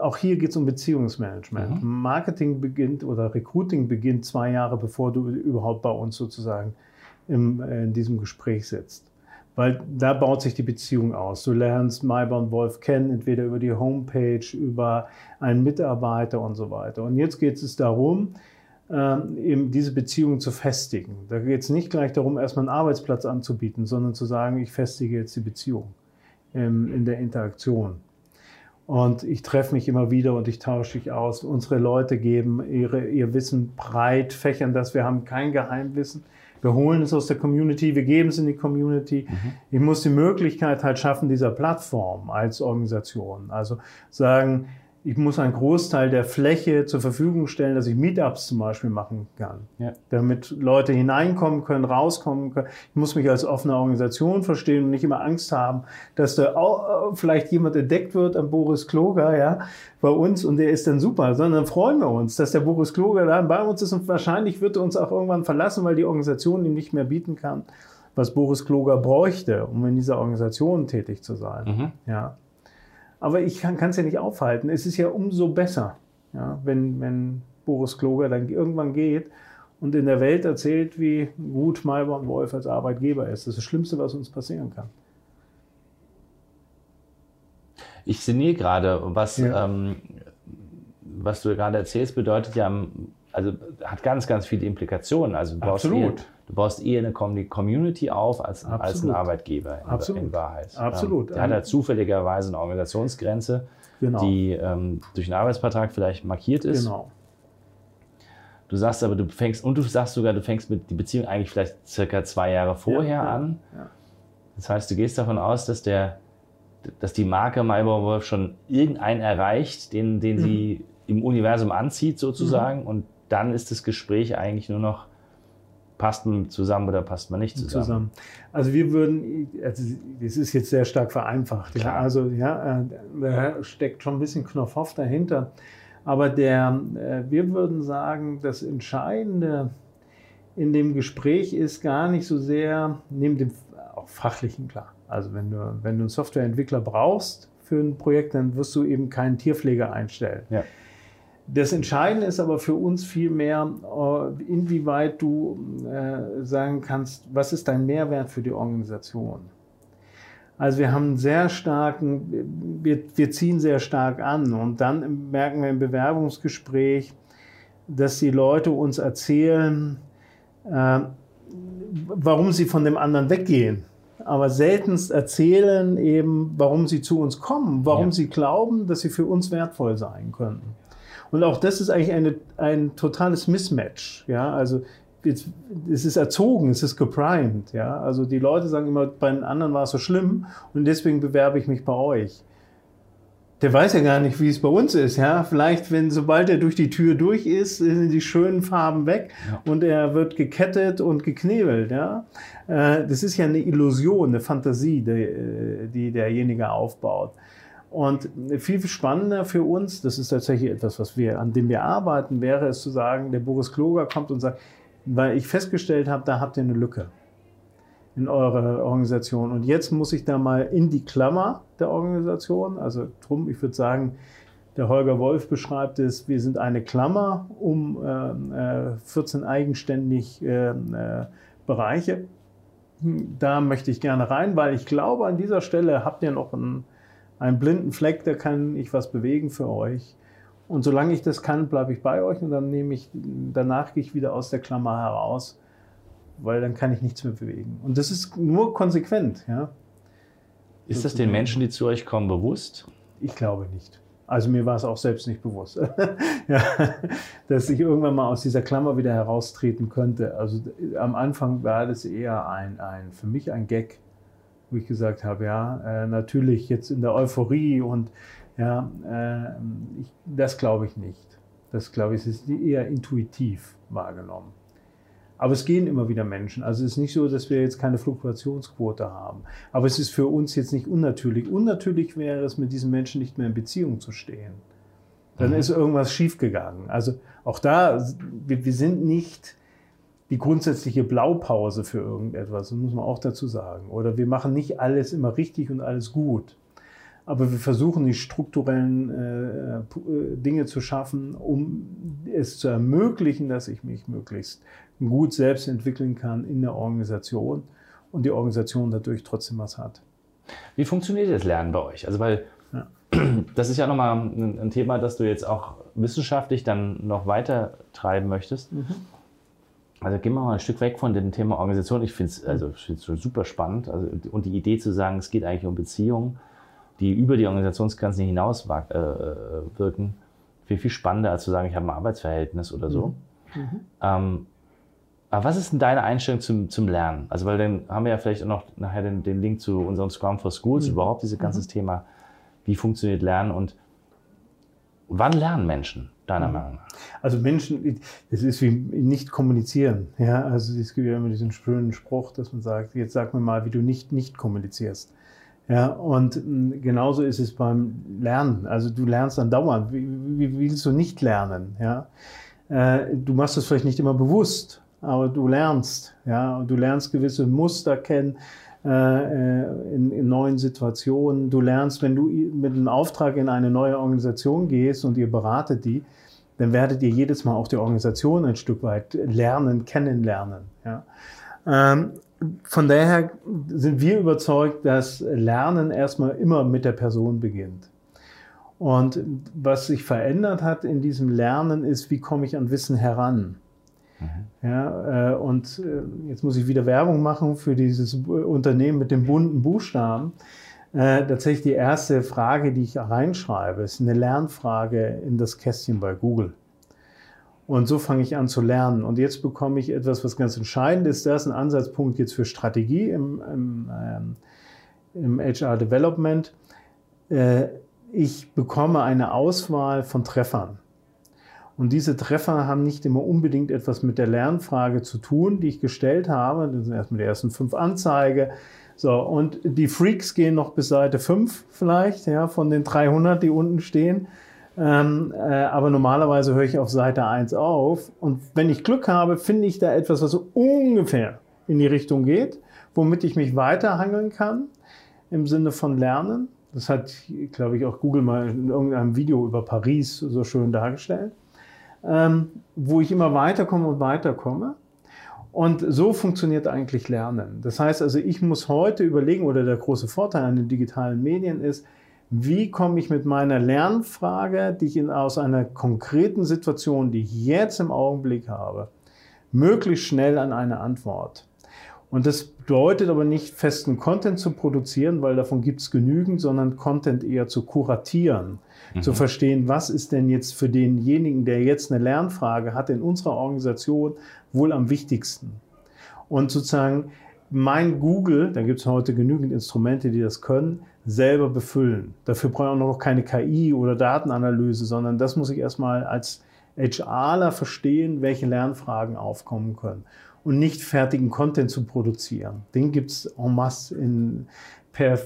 auch hier geht es um Beziehungsmanagement. Mhm. Marketing beginnt oder Recruiting beginnt zwei Jahre, bevor du überhaupt bei uns sozusagen im, äh, in diesem Gespräch sitzt. Weil da baut sich die Beziehung aus. Du lernst Maiba und Wolf kennen, entweder über die Homepage, über einen Mitarbeiter und so weiter. Und jetzt geht es darum, äh, eben diese Beziehung zu festigen. Da geht es nicht gleich darum, erstmal einen Arbeitsplatz anzubieten, sondern zu sagen, ich festige jetzt die Beziehung ähm, in der Interaktion. Und ich treffe mich immer wieder und ich tausche mich aus. Unsere Leute geben ihre, ihr Wissen breit, fächern das. Wir haben kein Geheimwissen. Wir holen es aus der Community, wir geben es in die Community. Mhm. Ich muss die Möglichkeit halt schaffen dieser Plattform als Organisation. Also sagen, ich muss einen Großteil der Fläche zur Verfügung stellen, dass ich Meetups zum Beispiel machen kann, ja. damit Leute hineinkommen können, rauskommen können. Ich muss mich als offene Organisation verstehen und nicht immer Angst haben, dass da auch vielleicht jemand entdeckt wird, ein Boris Kloger, ja, bei uns und der ist dann super, sondern freuen wir uns, dass der Boris Kloger da bei uns ist und wahrscheinlich wird er uns auch irgendwann verlassen, weil die Organisation ihm nicht mehr bieten kann, was Boris Kloger bräuchte, um in dieser Organisation tätig zu sein. Mhm. Ja. Aber ich kann es ja nicht aufhalten. Es ist ja umso besser, ja, wenn, wenn Boris Kloger dann irgendwann geht und in der Welt erzählt, wie gut Malborn Wolf als Arbeitgeber ist. Das ist das Schlimmste, was uns passieren kann. Ich sinniere gerade, was, ja. ähm, was du gerade erzählst, bedeutet ja, also hat ganz, ganz viele Implikationen. Also du Absolut. Du baust eher eine Community auf als, als ein Arbeitgeber in, Absolut. in Wahrheit. Absolut. Der hat halt zufälligerweise eine Organisationsgrenze, genau. die ähm, durch einen Arbeitsvertrag vielleicht markiert ist. Genau. Du sagst aber, du fängst, und du sagst sogar, du fängst mit die Beziehung eigentlich vielleicht circa zwei Jahre vorher ja, an. Ja. Das heißt, du gehst davon aus, dass der, dass die Marke Maybauer Wolf schon irgendeinen erreicht, den, den mhm. sie im Universum anzieht sozusagen. Mhm. Und dann ist das Gespräch eigentlich nur noch, passt man zusammen oder passt man nicht zusammen? zusammen. Also wir würden, also das ist jetzt sehr stark vereinfacht. Ja, also ja, äh, da steckt schon ein bisschen Knopfhoff dahinter. Aber der, äh, wir würden sagen, das Entscheidende in dem Gespräch ist gar nicht so sehr, neben dem auch fachlichen klar. Also wenn du, wenn du einen Softwareentwickler brauchst für ein Projekt, dann wirst du eben keinen Tierpfleger einstellen. Ja. Das Entscheidende ist aber für uns vielmehr, äh, inwieweit du äh, sagen kannst, was ist dein Mehrwert für die Organisation? Also wir haben einen sehr starken, wir, wir ziehen sehr stark an und dann merken wir im Bewerbungsgespräch, dass die Leute uns erzählen, äh, warum sie von dem anderen weggehen. Aber seltenst erzählen eben, warum sie zu uns kommen, warum ja. sie glauben, dass sie für uns wertvoll sein könnten. Und auch das ist eigentlich eine, ein totales Mismatch. Ja, also jetzt, es ist erzogen, es ist geprimed. Ja, also die Leute sagen immer, bei den anderen war es so schlimm und deswegen bewerbe ich mich bei euch. Der weiß ja gar nicht, wie es bei uns ist. Ja, vielleicht, wenn sobald er durch die Tür durch ist, sind die schönen Farben weg ja. und er wird gekettet und geknebelt. Ja, äh, das ist ja eine Illusion, eine Fantasie, die, die derjenige aufbaut. Und viel, viel spannender für uns, das ist tatsächlich etwas, was wir, an dem wir arbeiten, wäre es zu sagen, der Boris Kloger kommt und sagt, weil ich festgestellt habe, da habt ihr eine Lücke in eurer Organisation. Und jetzt muss ich da mal in die Klammer der Organisation, also drum, ich würde sagen, Der Holger Wolf beschreibt es, wir sind eine Klammer um äh, 14 äh, eigenständig äh, äh, Bereiche. Da möchte ich gerne rein, weil ich glaube, an dieser Stelle habt ihr noch einen, einen blinden Fleck, da kann ich was bewegen für euch. Und solange ich das kann, bleibe ich bei euch und dann nehme ich, danach gehe ich wieder aus der Klammer heraus, weil dann kann ich nichts mehr bewegen. Und das ist nur konsequent, ja. Ist das den Menschen, die zu euch kommen, bewusst? Ich glaube nicht. Also mir war es auch selbst nicht bewusst, ja, dass ich irgendwann mal aus dieser Klammer wieder heraustreten könnte. Also am Anfang war das eher ein, ein für mich ein Gag, wo ich gesagt habe, ja, äh, natürlich jetzt in der Euphorie und ja, äh, ich, das glaube ich nicht. Das glaube ich, ist eher intuitiv wahrgenommen. Aber es gehen immer wieder Menschen. Also es ist nicht so, dass wir jetzt keine Fluktuationsquote haben. Aber es ist für uns jetzt nicht unnatürlich. Unnatürlich wäre es, mit diesen Menschen nicht mehr in Beziehung zu stehen. Dann mhm. ist irgendwas schiefgegangen. Also auch da, wir, wir sind nicht die grundsätzliche Blaupause für irgendetwas, das muss man auch dazu sagen. Oder wir machen nicht alles immer richtig und alles gut. Aber wir versuchen die strukturellen äh, äh, Dinge zu schaffen, um es zu ermöglichen, dass ich mich möglichst gut selbst entwickeln kann in der Organisation und die Organisation dadurch trotzdem was hat. Wie funktioniert das Lernen bei euch? Also weil ja. das ist ja nochmal ein, ein Thema, das du jetzt auch wissenschaftlich dann noch weiter treiben möchtest. Mhm. Also gehen wir mal ein Stück weg von dem Thema Organisation. Ich finde es also, super spannend. Also, und die Idee zu sagen, es geht eigentlich um Beziehungen die über die Organisationsgrenzen hinaus äh, äh, wirken, viel, viel spannender, als zu sagen, ich habe ein Arbeitsverhältnis oder so. Mhm. Mhm. Ähm, aber was ist denn deine Einstellung zum, zum Lernen? Also, weil dann haben wir ja vielleicht auch noch nachher den, den Link zu unserem Scrum for Schools, mhm. überhaupt dieses ganze mhm. Thema, wie funktioniert Lernen und wann lernen Menschen, deiner mhm. Meinung nach? Also Menschen, das ist wie nicht kommunizieren. Ja, also es gibt ja immer diesen schönen Spruch, dass man sagt, jetzt sag mir mal, wie du nicht nicht kommunizierst. Ja, und hm, genauso ist es beim Lernen. Also du lernst dann dauernd. Wie, wie willst du nicht lernen? Ja? Äh, du machst es vielleicht nicht immer bewusst, aber du lernst. Ja? Und du lernst gewisse Muster kennen in, in neuen Situationen. Du lernst, wenn du mit einem Auftrag in eine neue Organisation gehst und ihr beratet die, dann werdet ihr jedes Mal auch die Organisation ein Stück weit lernen, kennenlernen. Ja? Ähm, von daher sind wir überzeugt, dass Lernen erstmal immer mit der Person beginnt. Und was sich verändert hat in diesem Lernen ist, wie komme ich an Wissen heran? Mhm. Ja, äh, und äh, jetzt muss ich wieder Werbung machen für dieses Unternehmen mit dem bunten Buchstaben. Äh, tatsächlich die erste Frage, die ich reinschreibe, ist eine Lernfrage in das Kästchen bei Google. Und so fange ich an zu lernen. Und jetzt bekomme ich etwas, was ganz entscheidend ist. Das ist ein Ansatzpunkt jetzt für Strategie im, im, ähm, im HR Development. Äh, ich bekomme eine Auswahl von Treffern. Und diese Treffer haben nicht immer unbedingt etwas mit der Lernfrage zu tun, die ich gestellt habe. Das sind erstmal die ersten fünf Anzeige. So, und die Freaks gehen noch bis Seite 5 vielleicht, ja, von den 300, die unten stehen. Ähm, äh, aber normalerweise höre ich auf Seite 1 auf. Und wenn ich Glück habe, finde ich da etwas, was so ungefähr in die Richtung geht, womit ich mich weiterhangeln kann im Sinne von Lernen. Das hat, glaube ich, auch Google mal in irgendeinem Video über Paris so schön dargestellt, wo ich immer weiterkomme und weiterkomme. Und so funktioniert eigentlich Lernen. Das heißt also, ich muss heute überlegen, oder der große Vorteil an den digitalen Medien ist, wie komme ich mit meiner Lernfrage, die ich in, aus einer konkreten Situation, die ich jetzt im Augenblick habe, möglichst schnell an eine Antwort. Und das bedeutet aber nicht, festen Content zu produzieren, weil davon gibt es genügend, sondern Content eher zu kuratieren, mhm. zu verstehen, was ist denn jetzt für denjenigen, der jetzt eine Lernfrage hat, in unserer Organisation wohl am wichtigsten. Und sozusagen mein Google, da gibt es heute genügend Instrumente, die das können, selber befüllen. Dafür brauche ich auch noch keine KI oder Datenanalyse, sondern das muss ich erstmal als HRler verstehen, welche Lernfragen aufkommen können. Und nicht fertigen Content zu produzieren. Den gibt es en masse in, per,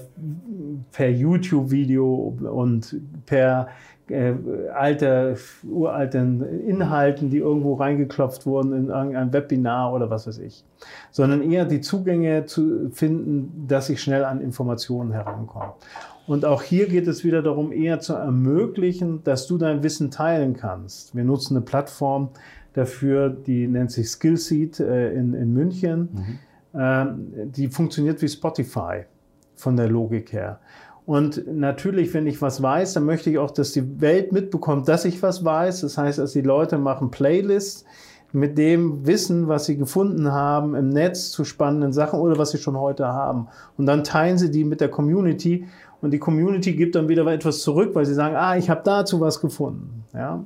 per YouTube-Video und per äh, alter, uralten Inhalten, die irgendwo reingeklopft wurden in irgendein Webinar oder was weiß ich, sondern eher die Zugänge zu finden, dass ich schnell an Informationen herankomme. Und auch hier geht es wieder darum, eher zu ermöglichen, dass du dein Wissen teilen kannst. Wir nutzen eine Plattform dafür, die nennt sich Skillseed äh, in, in München. Mhm. Ähm, die funktioniert wie Spotify von der Logik her. Und natürlich, wenn ich was weiß, dann möchte ich auch, dass die Welt mitbekommt, dass ich was weiß. Das heißt, dass die Leute machen Playlists mit dem Wissen, was sie gefunden haben im Netz zu spannenden Sachen oder was sie schon heute haben. Und dann teilen sie die mit der Community und die Community gibt dann wieder etwas zurück, weil sie sagen, ah, ich habe dazu was gefunden. Ja,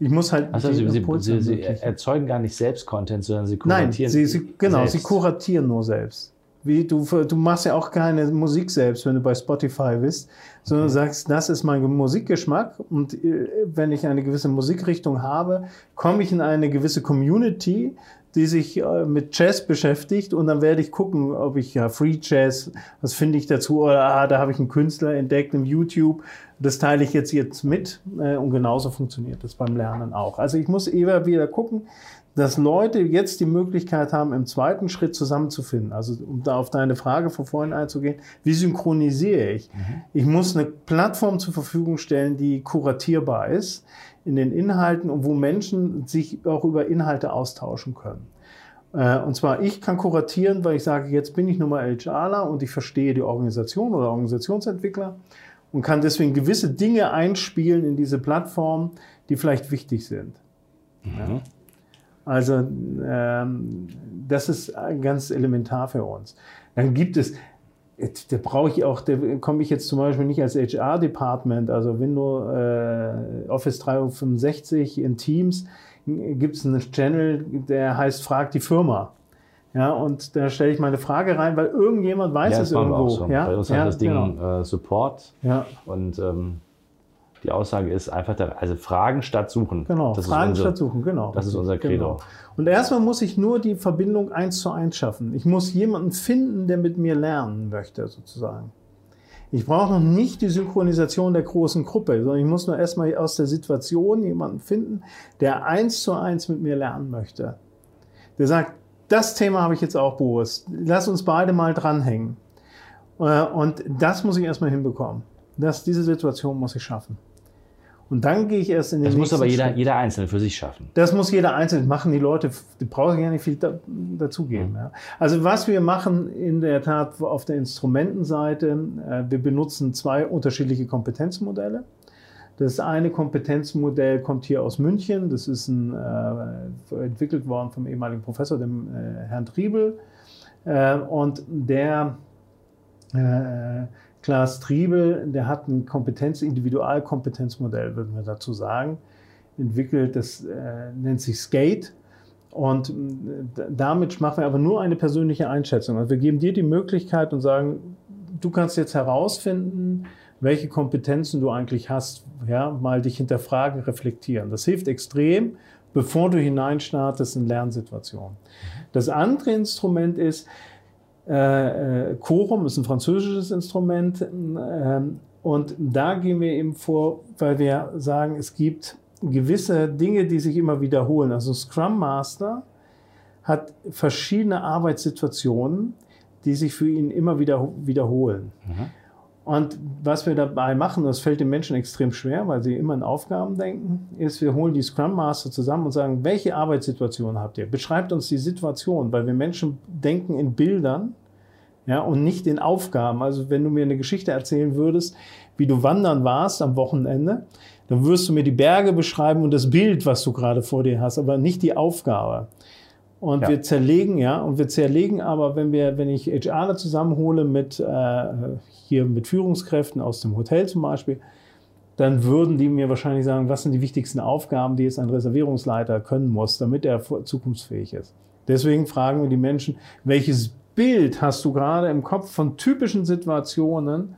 ich muss halt. Also sie, sie, sie, erzeugen gar nicht selbst Content, sondern sie kuratieren. Nein, sie, genau, selbst. sie kuratieren nur selbst. Wie du, du machst ja auch keine Musik selbst, wenn du bei Spotify bist, sondern okay. sagst, das ist mein Musikgeschmack und äh, wenn ich eine gewisse Musikrichtung habe, komme ich in eine gewisse Community, die sich äh, mit Jazz beschäftigt und dann werde ich gucken, ob ich ja Free Jazz, was finde ich dazu, oder ah, da habe ich einen Künstler entdeckt im YouTube, das teile ich jetzt jetzt mit äh, und genauso funktioniert das beim Lernen auch. Also ich muss immer wieder gucken, dass Leute jetzt die Möglichkeit haben, im zweiten Schritt zusammenzufinden. Also um da auf deine Frage von vorhin einzugehen, wie synchronisiere ich? Mhm. Ich muss eine Plattform zur Verfügung stellen, die kuratierbar ist in den Inhalten und wo Menschen sich auch über Inhalte austauschen können. Äh, und zwar, ich kann kuratieren, weil ich sage, jetzt bin ich nun mal HRler und ich verstehe die Organisation oder Organisationsentwickler und kann deswegen gewisse Dinge einspielen in diese Plattform, die vielleicht wichtig sind. Mhm. Ja. Also ähm, das ist ganz elementar für uns. Dann gibt es, da brauche ich auch, da komme ich jetzt zum Beispiel nicht als HR-Department, also Windows äh, Office 365 in Teams gibt es einen Channel, der heißt Frag die Firma. Ja, und da stelle ich meine Frage rein, weil irgendjemand weiß ja, es irgendwo. So. Ja? Bei uns ja, hat das Ding genau. äh, Support. Ja. Und ähm, die Aussage ist einfach, da, also Fragen statt suchen. Genau, das Fragen unser, statt suchen, genau. Das ist unser Credo. Genau. Und erstmal muss ich nur die Verbindung eins zu eins schaffen. Ich muss jemanden finden, der mit mir lernen möchte, sozusagen. Ich brauche noch nicht die Synchronisation der großen Gruppe, sondern ich muss nur erstmal aus der Situation jemanden finden, der eins zu eins mit mir lernen möchte. Der sagt, das Thema habe ich jetzt auch, Boris. Lass uns beide mal dranhängen. Äh, und das muss ich erstmal hinbekommen. Das, diese Situation muss ich schaffen. Und dann gehe ich erst in den Das muss aber jeder, jeder Einzelne für sich schaffen. Das muss jeder Einzelne machen. Die Leute, die brauchen ja nicht viel da, dazugeben. Mhm. Ja. Also was wir machen in der Tat auf der Instrumentenseite, äh, wir benutzen zwei unterschiedliche Kompetenzmodelle. Das eine Kompetenzmodell kommt hier aus München. Das ist ein, äh, entwickelt worden vom ehemaligen Professor, dem äh, Herrn Triebel. Äh, und der äh, Klaas Triebel, der hat ein Kompetenz, Individualkompetenzmodell, würden wir dazu sagen, entwickelt. Das äh, nennt sich Skate. Und äh, damit machen wir aber nur eine persönliche Einschätzung. Also wir geben dir die Möglichkeit und sagen, du kannst jetzt herausfinden, welche Kompetenzen du eigentlich hast, ja, mal dich hinterfragen, reflektieren. Das hilft extrem, bevor du hineinstartest in Lernsituationen. Das andere Instrument ist, äh, äh, Chorum ist ein französisches Instrument. Äh, und da gehen wir eben vor, weil wir sagen, es gibt gewisse Dinge, die sich immer wiederholen. Also Scrum Master hat verschiedene Arbeitssituationen, die sich für ihn immer wieder wiederholen. Mhm. Und was wir dabei machen, das fällt den Menschen extrem schwer, weil sie immer in Aufgaben denken, ist, wir holen die Scrum Master zusammen und sagen, welche Arbeitssituation habt ihr? Beschreibt uns die Situation, weil wir Menschen denken in Bildern ja, und nicht in Aufgaben. Also wenn du mir eine Geschichte erzählen würdest, wie du wandern warst am Wochenende, dann wirst du mir die Berge beschreiben und das Bild, was du gerade vor dir hast, aber nicht die Aufgabe. Und ja. wir zerlegen, ja, und wir zerlegen aber, wenn wir, wenn ich HRler zusammenhole mit, äh, hier mit Führungskräften aus dem Hotel zum Beispiel, dann würden die mir wahrscheinlich sagen, was sind die wichtigsten Aufgaben, die jetzt ein Reservierungsleiter können muss, damit er zukunftsfähig ist. Deswegen fragen wir die Menschen, welches Bild hast du gerade im Kopf von typischen Situationen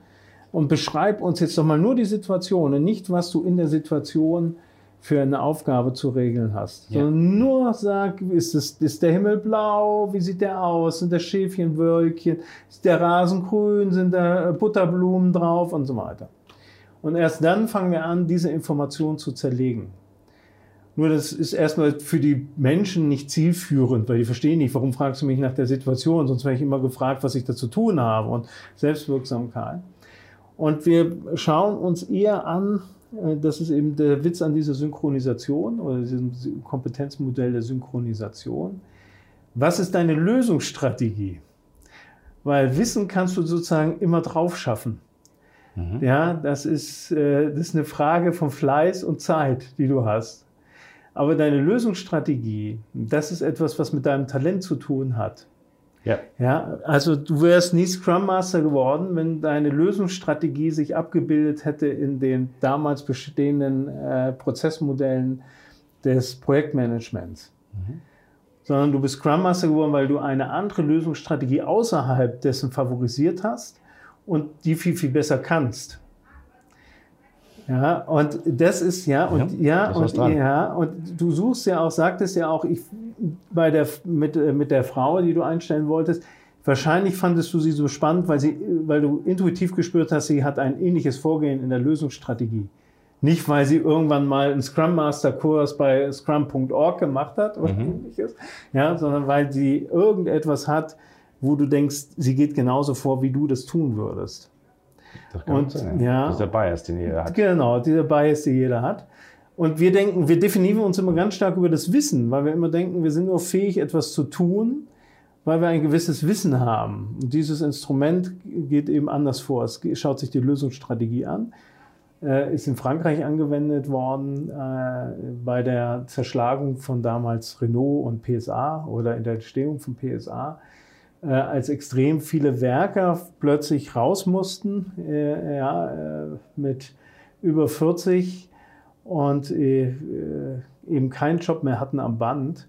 und beschreib uns jetzt doch mal nur die Situationen, nicht was du in der Situation für eine Aufgabe zu regeln hast, ja. sondern nur sag, ist, es, ist der Himmel blau, wie sieht der aus, sind da Schäfchenwölkchen, ist der Rasen grün, sind da Butterblumen drauf und so weiter. Und erst dann fangen wir an, diese Informationen zu zerlegen. Nur das ist erstmal für die Menschen nicht zielführend, weil die verstehen nicht, warum fragst du mich nach der Situation, sonst wäre ich immer gefragt, was ich da zu tun habe und Selbstwirksamkeit. Und wir schauen uns eher an, äh, das ist eben der Witz an dieser Synchronisation oder diesem Kompetenzmodell der Synchronisation. Was ist deine Lösungsstrategie? Weil Wissen kannst du sozusagen immer drauf schaffen. Mhm. Ja, das ist, äh, das ist eine Frage von Fleiß und Zeit, die du hast. Aber deine Lösungsstrategie, das ist etwas, was mit deinem Talent zu tun hat. Ja. ja. Also du wärst nie Scrum Master geworden, wenn deine Lösungsstrategie sich abgebildet hätte in den damals bestehenden äh, Prozessmodellen des Projektmanagements. Mhm. Sondern du bist Scrum Master geworden, weil du eine andere Lösungsstrategie außerhalb dessen favorisiert hast und die viel, viel besser kannst. Ja, und das ist ja, und ja, ja und ja, und du suchst ja auch, sagtest ja auch, ich bei der mit, mit der Frau, die du einstellen wolltest, wahrscheinlich fandest du sie so spannend, weil sie, weil du intuitiv gespürt hast, sie hat ein ähnliches Vorgehen in der Lösungsstrategie. Nicht, weil sie irgendwann mal einen Scrum Master Kurs bei scrum.org gemacht hat oder mhm. ähnliches, ja, sondern weil sie irgendetwas hat, wo du denkst, sie geht genauso vor, wie du das tun würdest. Das und, sein. Ja, dieser Bias, den jeder hat. Genau, dieser Bias, den jeder hat. Und wir denken, wir definieren uns immer ganz stark über das Wissen, weil wir immer denken, wir sind nur fähig, etwas zu tun, weil wir ein gewisses Wissen haben. Und dieses Instrument geht eben anders vor. Es schaut sich die Lösungsstrategie an, äh, ist in Frankreich angewendet worden äh, bei der Zerschlagung von damals Renault und PSA oder in der Entstehung von PSA äh, als extrem viele Werker plötzlich raus mussten, äh, ja, äh, mit über 40 und äh, eben keinen Job mehr hatten am Band.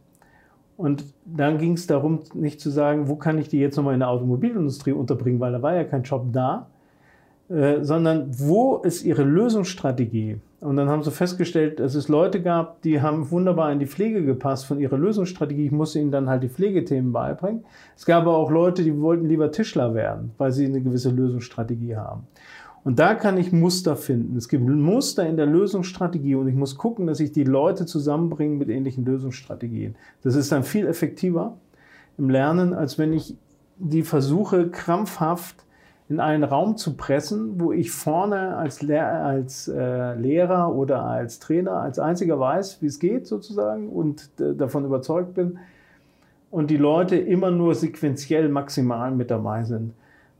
Und dann ging es darum, nicht zu sagen, wo kann ich die jetzt nochmal in der Automobilindustrie unterbringen, weil da war ja kein Job da, äh, sondern wo ist ihre Lösungsstrategie? Und dann haben sie festgestellt, dass es Leute gab, die haben wunderbar in die Pflege gepasst von ihrer Lösungsstrategie. Ich musste ihnen dann halt die Pflegethemen beibringen. Es gab aber auch Leute, die wollten lieber Tischler werden, weil sie eine gewisse Lösungsstrategie haben. Und da kann ich Muster finden. Es gibt Muster in der Lösungsstrategie und ich muss gucken, dass ich die Leute zusammenbringe mit ähnlichen Lösungsstrategien. Das ist dann viel effektiver im Lernen, als wenn ich die versuche, krampfhaft in einen Raum zu pressen, wo ich vorne als, Lehr als äh, Lehrer oder als Trainer als einziger weiß, wie es geht sozusagen und davon überzeugt bin und die Leute immer nur sequenziell maximal mit dabei sind,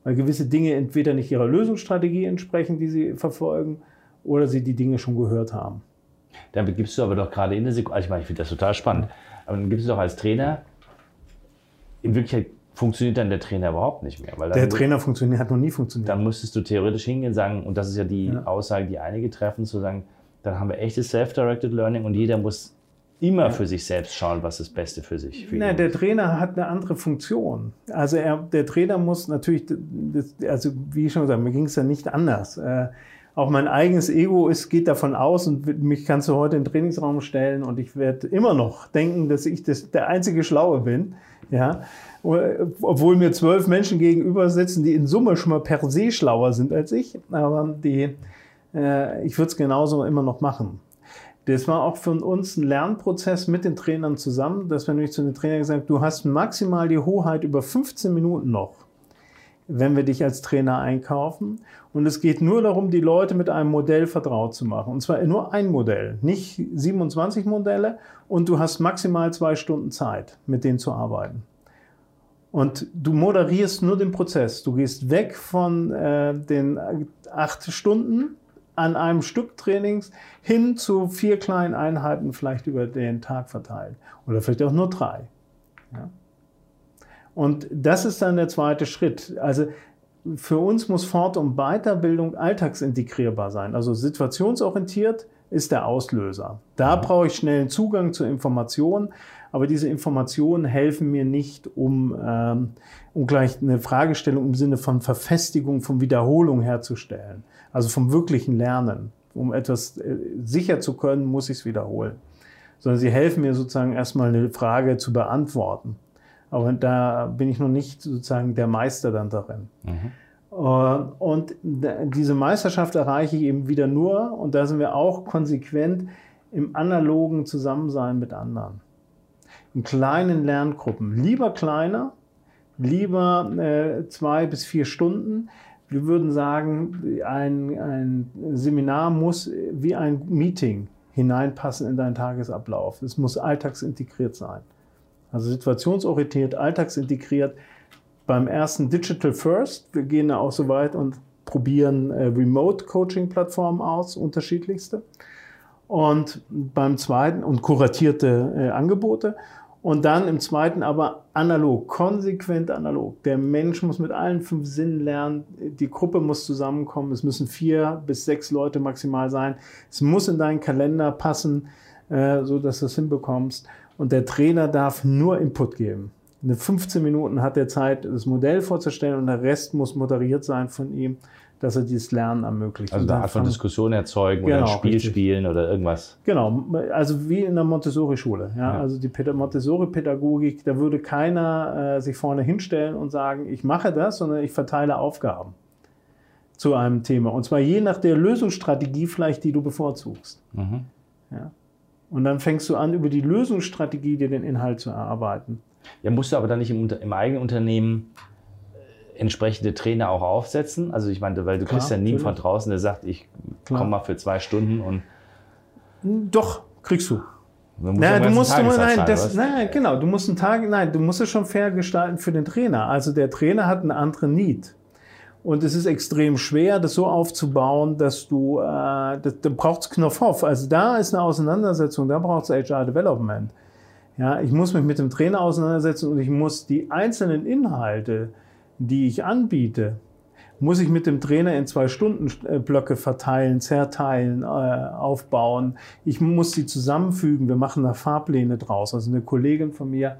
weil gewisse Dinge entweder nicht ihrer Lösungsstrategie entsprechen, die sie verfolgen, oder sie die Dinge schon gehört haben. Dann gibst du aber doch gerade in der Sekunde, also ich meine, ich finde das total spannend, aber dann gibst du doch als Trainer in Wirklichkeit funktioniert dann der Trainer überhaupt nicht mehr. Weil der Trainer funktioniert, hat noch nie funktioniert. Dann müsstest du theoretisch hingehen und sagen, und das ist ja die ja. Aussage, die einige treffen, zu sagen, dann haben wir echtes Self-Directed Learning und jeder muss immer ja. für sich selbst schauen, was das Beste für sich für Na, Der Trainer hat eine andere Funktion. Also er, der Trainer muss natürlich, das, also wie schon gesagt, mir ging es ja nicht anders. Äh, auch mein eigenes Ego ist, geht davon aus und mich kannst du heute in den Trainingsraum stellen und ich werde immer noch denken, dass ich das, der einzige Schlaue bin. Ja, obwohl mir zwölf Menschen gegenüber sitzen, die in Summe schon mal per se schlauer sind als ich. Aber die, äh, ich würde es genauso immer noch machen. Das war auch für uns ein Lernprozess mit den Trainern zusammen, dass wir nämlich zu den Trainern gesagt haben, du hast maximal die Hoheit über 15 Minuten noch, wenn wir dich als Trainer einkaufen. Und es geht nur darum, die Leute mit einem Modell vertraut zu machen. Und zwar nur ein Modell, nicht 27 Modelle. Und du hast maximal zwei Stunden Zeit, mit denen zu arbeiten. Und du moderierst nur den Prozess. Du gehst weg von äh, den acht Stunden an einem Stück Trainings hin zu vier kleinen Einheiten, vielleicht über den Tag verteilt. Oder vielleicht auch nur drei. Ja. Und das ist dann der zweite Schritt. Also für uns muss Fort- und Weiterbildung alltagsintegrierbar sein. Also situationsorientiert ist der Auslöser. Da brauche ich schnellen Zugang zu Informationen, aber diese Informationen helfen mir nicht, um, ähm, um gleich eine Fragestellung im Sinne von Verfestigung, von Wiederholung herzustellen. Also vom wirklichen Lernen. Um etwas äh, sicher zu können, muss ich es wiederholen. Sondern sie helfen mir sozusagen erstmal eine Frage zu beantworten. Aber da bin ich noch nicht sozusagen der Meister dann darin. Mhm. Äh, und diese Meisterschaft erreiche ich eben wieder nur, und da sind wir auch konsequent, im analogen Zusammensein mit anderen. In kleinen Lerngruppen. Lieber kleiner, lieber äh, zwei bis vier Stunden, wir würden sagen, ein, ein Seminar muss wie ein Meeting hineinpassen in deinen Tagesablauf. Es muss alltagsintegriert sein. Also situationsorientiert, alltagsintegriert. Beim ersten Digital First, wir gehen da auch so weit und probieren äh, Remote-Coaching-Plattformen aus, unterschiedlichste. Und beim zweiten und kuratierte äh, Angebote. Und dann im zweiten aber analog, konsequent analog. Der Mensch muss mit allen fünf Sinnen lernen. Die Gruppe muss zusammenkommen. Es müssen vier bis sechs Leute maximal sein. Es muss in deinen Kalender passen, äh, so dass du es hinbekommst. Und der Trainer darf nur Input geben. In 15 Minuten hat er Zeit, das Modell vorzustellen und der Rest muss moderiert sein von ihm dass er dieses Lernen ermöglicht. Also eine Art von Diskussion erzeugen genau, oder ein Spiel richtig. spielen oder irgendwas. Genau, also wie in der Montessori-Schule. Ja? ja? Also die Montessori-Pädagogik, da würde keiner äh, sich vorne hinstellen und sagen, ich mache das, sondern ich verteile Aufgaben zu einem Thema. Und zwar je nach der Lösungsstrategie vielleicht, die du bevorzugst. Mhm. Ja? Und dann fängst du an, über die Lösungsstrategie dir den Inhalt zu erarbeiten. Ja, musst du aber dann nicht im, im eigenen Unternehmen entsprechende Trainer auch aufsetzen? Also ich meine, weil du Klar, kriegst ja nie von draußen, der sagt, ich komme mal für zwei Stunden und. Doch, kriegst du. Naja, du musst, du, nein, das, nein, genau, du musst einen Tag, nein, du musst es schon fair gestalten für den Trainer. Also der Trainer hat einen anderen Need. Und es ist extrem schwer, das so aufzubauen, dass du, äh, das, da braucht es Knopfhoff. Also da ist eine Auseinandersetzung, da braucht es HR Development. Ja, ich muss mich mit dem Trainer auseinandersetzen und ich muss die einzelnen Inhalte, die ich anbiete, muss ich mit dem Trainer in zwei Stunden äh, Blöcke verteilen, zerteilen, äh, aufbauen. Ich muss sie zusammenfügen. Wir machen da Fahrpläne draus. Also eine Kollegin von mir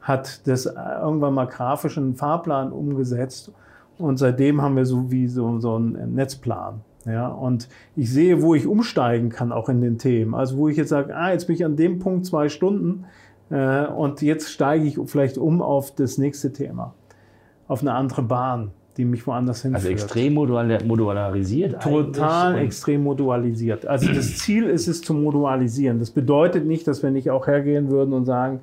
hat das äh, irgendwann mal grafisch in einen Fahrplan umgesetzt und seitdem haben wir so wie so, so einen Netzplan. Ja, und ich sehe, wo ich umsteigen kann, auch in den Themen. Also wo ich jetzt sage, ah, jetzt bin ich an dem Punkt zwei Stunden äh, und jetzt steige ich vielleicht um auf das nächste Thema auf eine andere Bahn, die mich woanders hinführt. Also extrem modularisiert? Total extrem modularisiert. Also das Ziel ist es zu modularisieren. Das bedeutet nicht, dass wir nicht auch hergehen würden und sagen,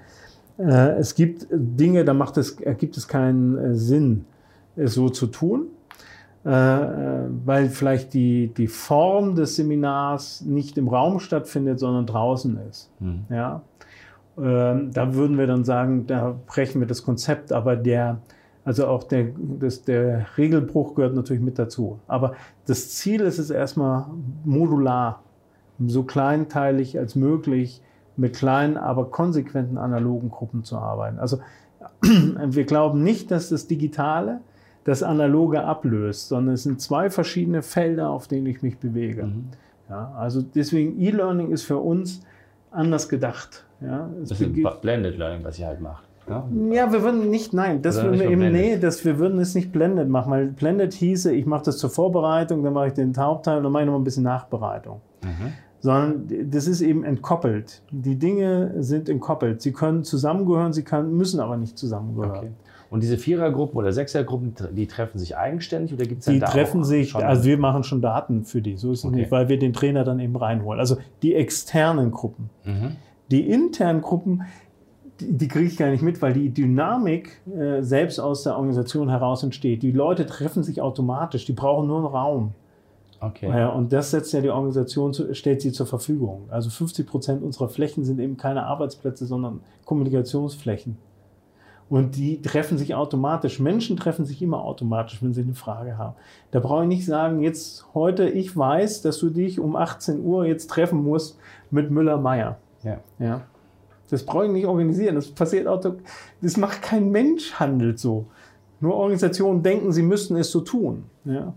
äh, es gibt Dinge, da macht es, ergibt es keinen äh, Sinn, es so zu tun. Äh, weil vielleicht die, die Form des Seminars nicht im Raum stattfindet, sondern draußen ist. Mhm. Ja? Ähm, da würden wir dann sagen, da brechen wir das Konzept, aber der, also auch der, das, der Regelbruch gehört natürlich mit dazu. Aber das Ziel ist es erstmal modular, so kleinteilig als möglich, mit kleinen, aber konsequenten analogen Gruppen zu arbeiten. Also wir glauben nicht, dass das Digitale das Analoge ablöst, sondern es sind zwei verschiedene Felder, auf denen ich mich bewege. Mhm. Ja, also deswegen E-Learning ist für uns anders gedacht. Ja, das ist Blended Learning, was ihr halt macht. Ja, wir würden nicht, nein, das würden wir eben, nee, das, wir würden es nicht blended machen, weil blended hieße, ich mache das zur Vorbereitung, dann mache ich den Hauptteil und dann mache ich noch ein bisschen Nachbereitung. Mhm. Sondern das ist eben entkoppelt. Die Dinge sind entkoppelt. Sie können zusammengehören, sie können, müssen aber nicht zusammengehören. Okay. Und diese Vierergruppen oder Sechsergruppen, die treffen sich eigenständig oder gibt es Die treffen sich, also wir machen schon Daten für die, so ist es okay. nicht, weil wir den Trainer dann eben reinholen. Also die externen Gruppen. Mhm. Die internen Gruppen, die, kriege ich gar nicht mit, weil die Dynamik äh, selbst aus der Organisation heraus entsteht. Die Leute treffen sich automatisch, die brauchen nur einen Raum. Okay. Ja, und das setzt ja die Organisation, zu, stellt sie zur Verfügung. Also 50 Prozent unserer Flächen sind eben keine Arbeitsplätze, sondern Kommunikationsflächen. Und die treffen sich automatisch. Menschen treffen sich immer automatisch, wenn sie eine Frage haben. Da brauche ich nicht sagen, jetzt heute, ich weiß, dass du dich um 18 Uhr jetzt treffen musst mit Müller-Meyer. Ja. ja. Das brauche ich nicht organisieren. Das passiert auch, das macht kein Mensch handelt so. Nur Organisationen denken, sie müssten es so tun. Ja.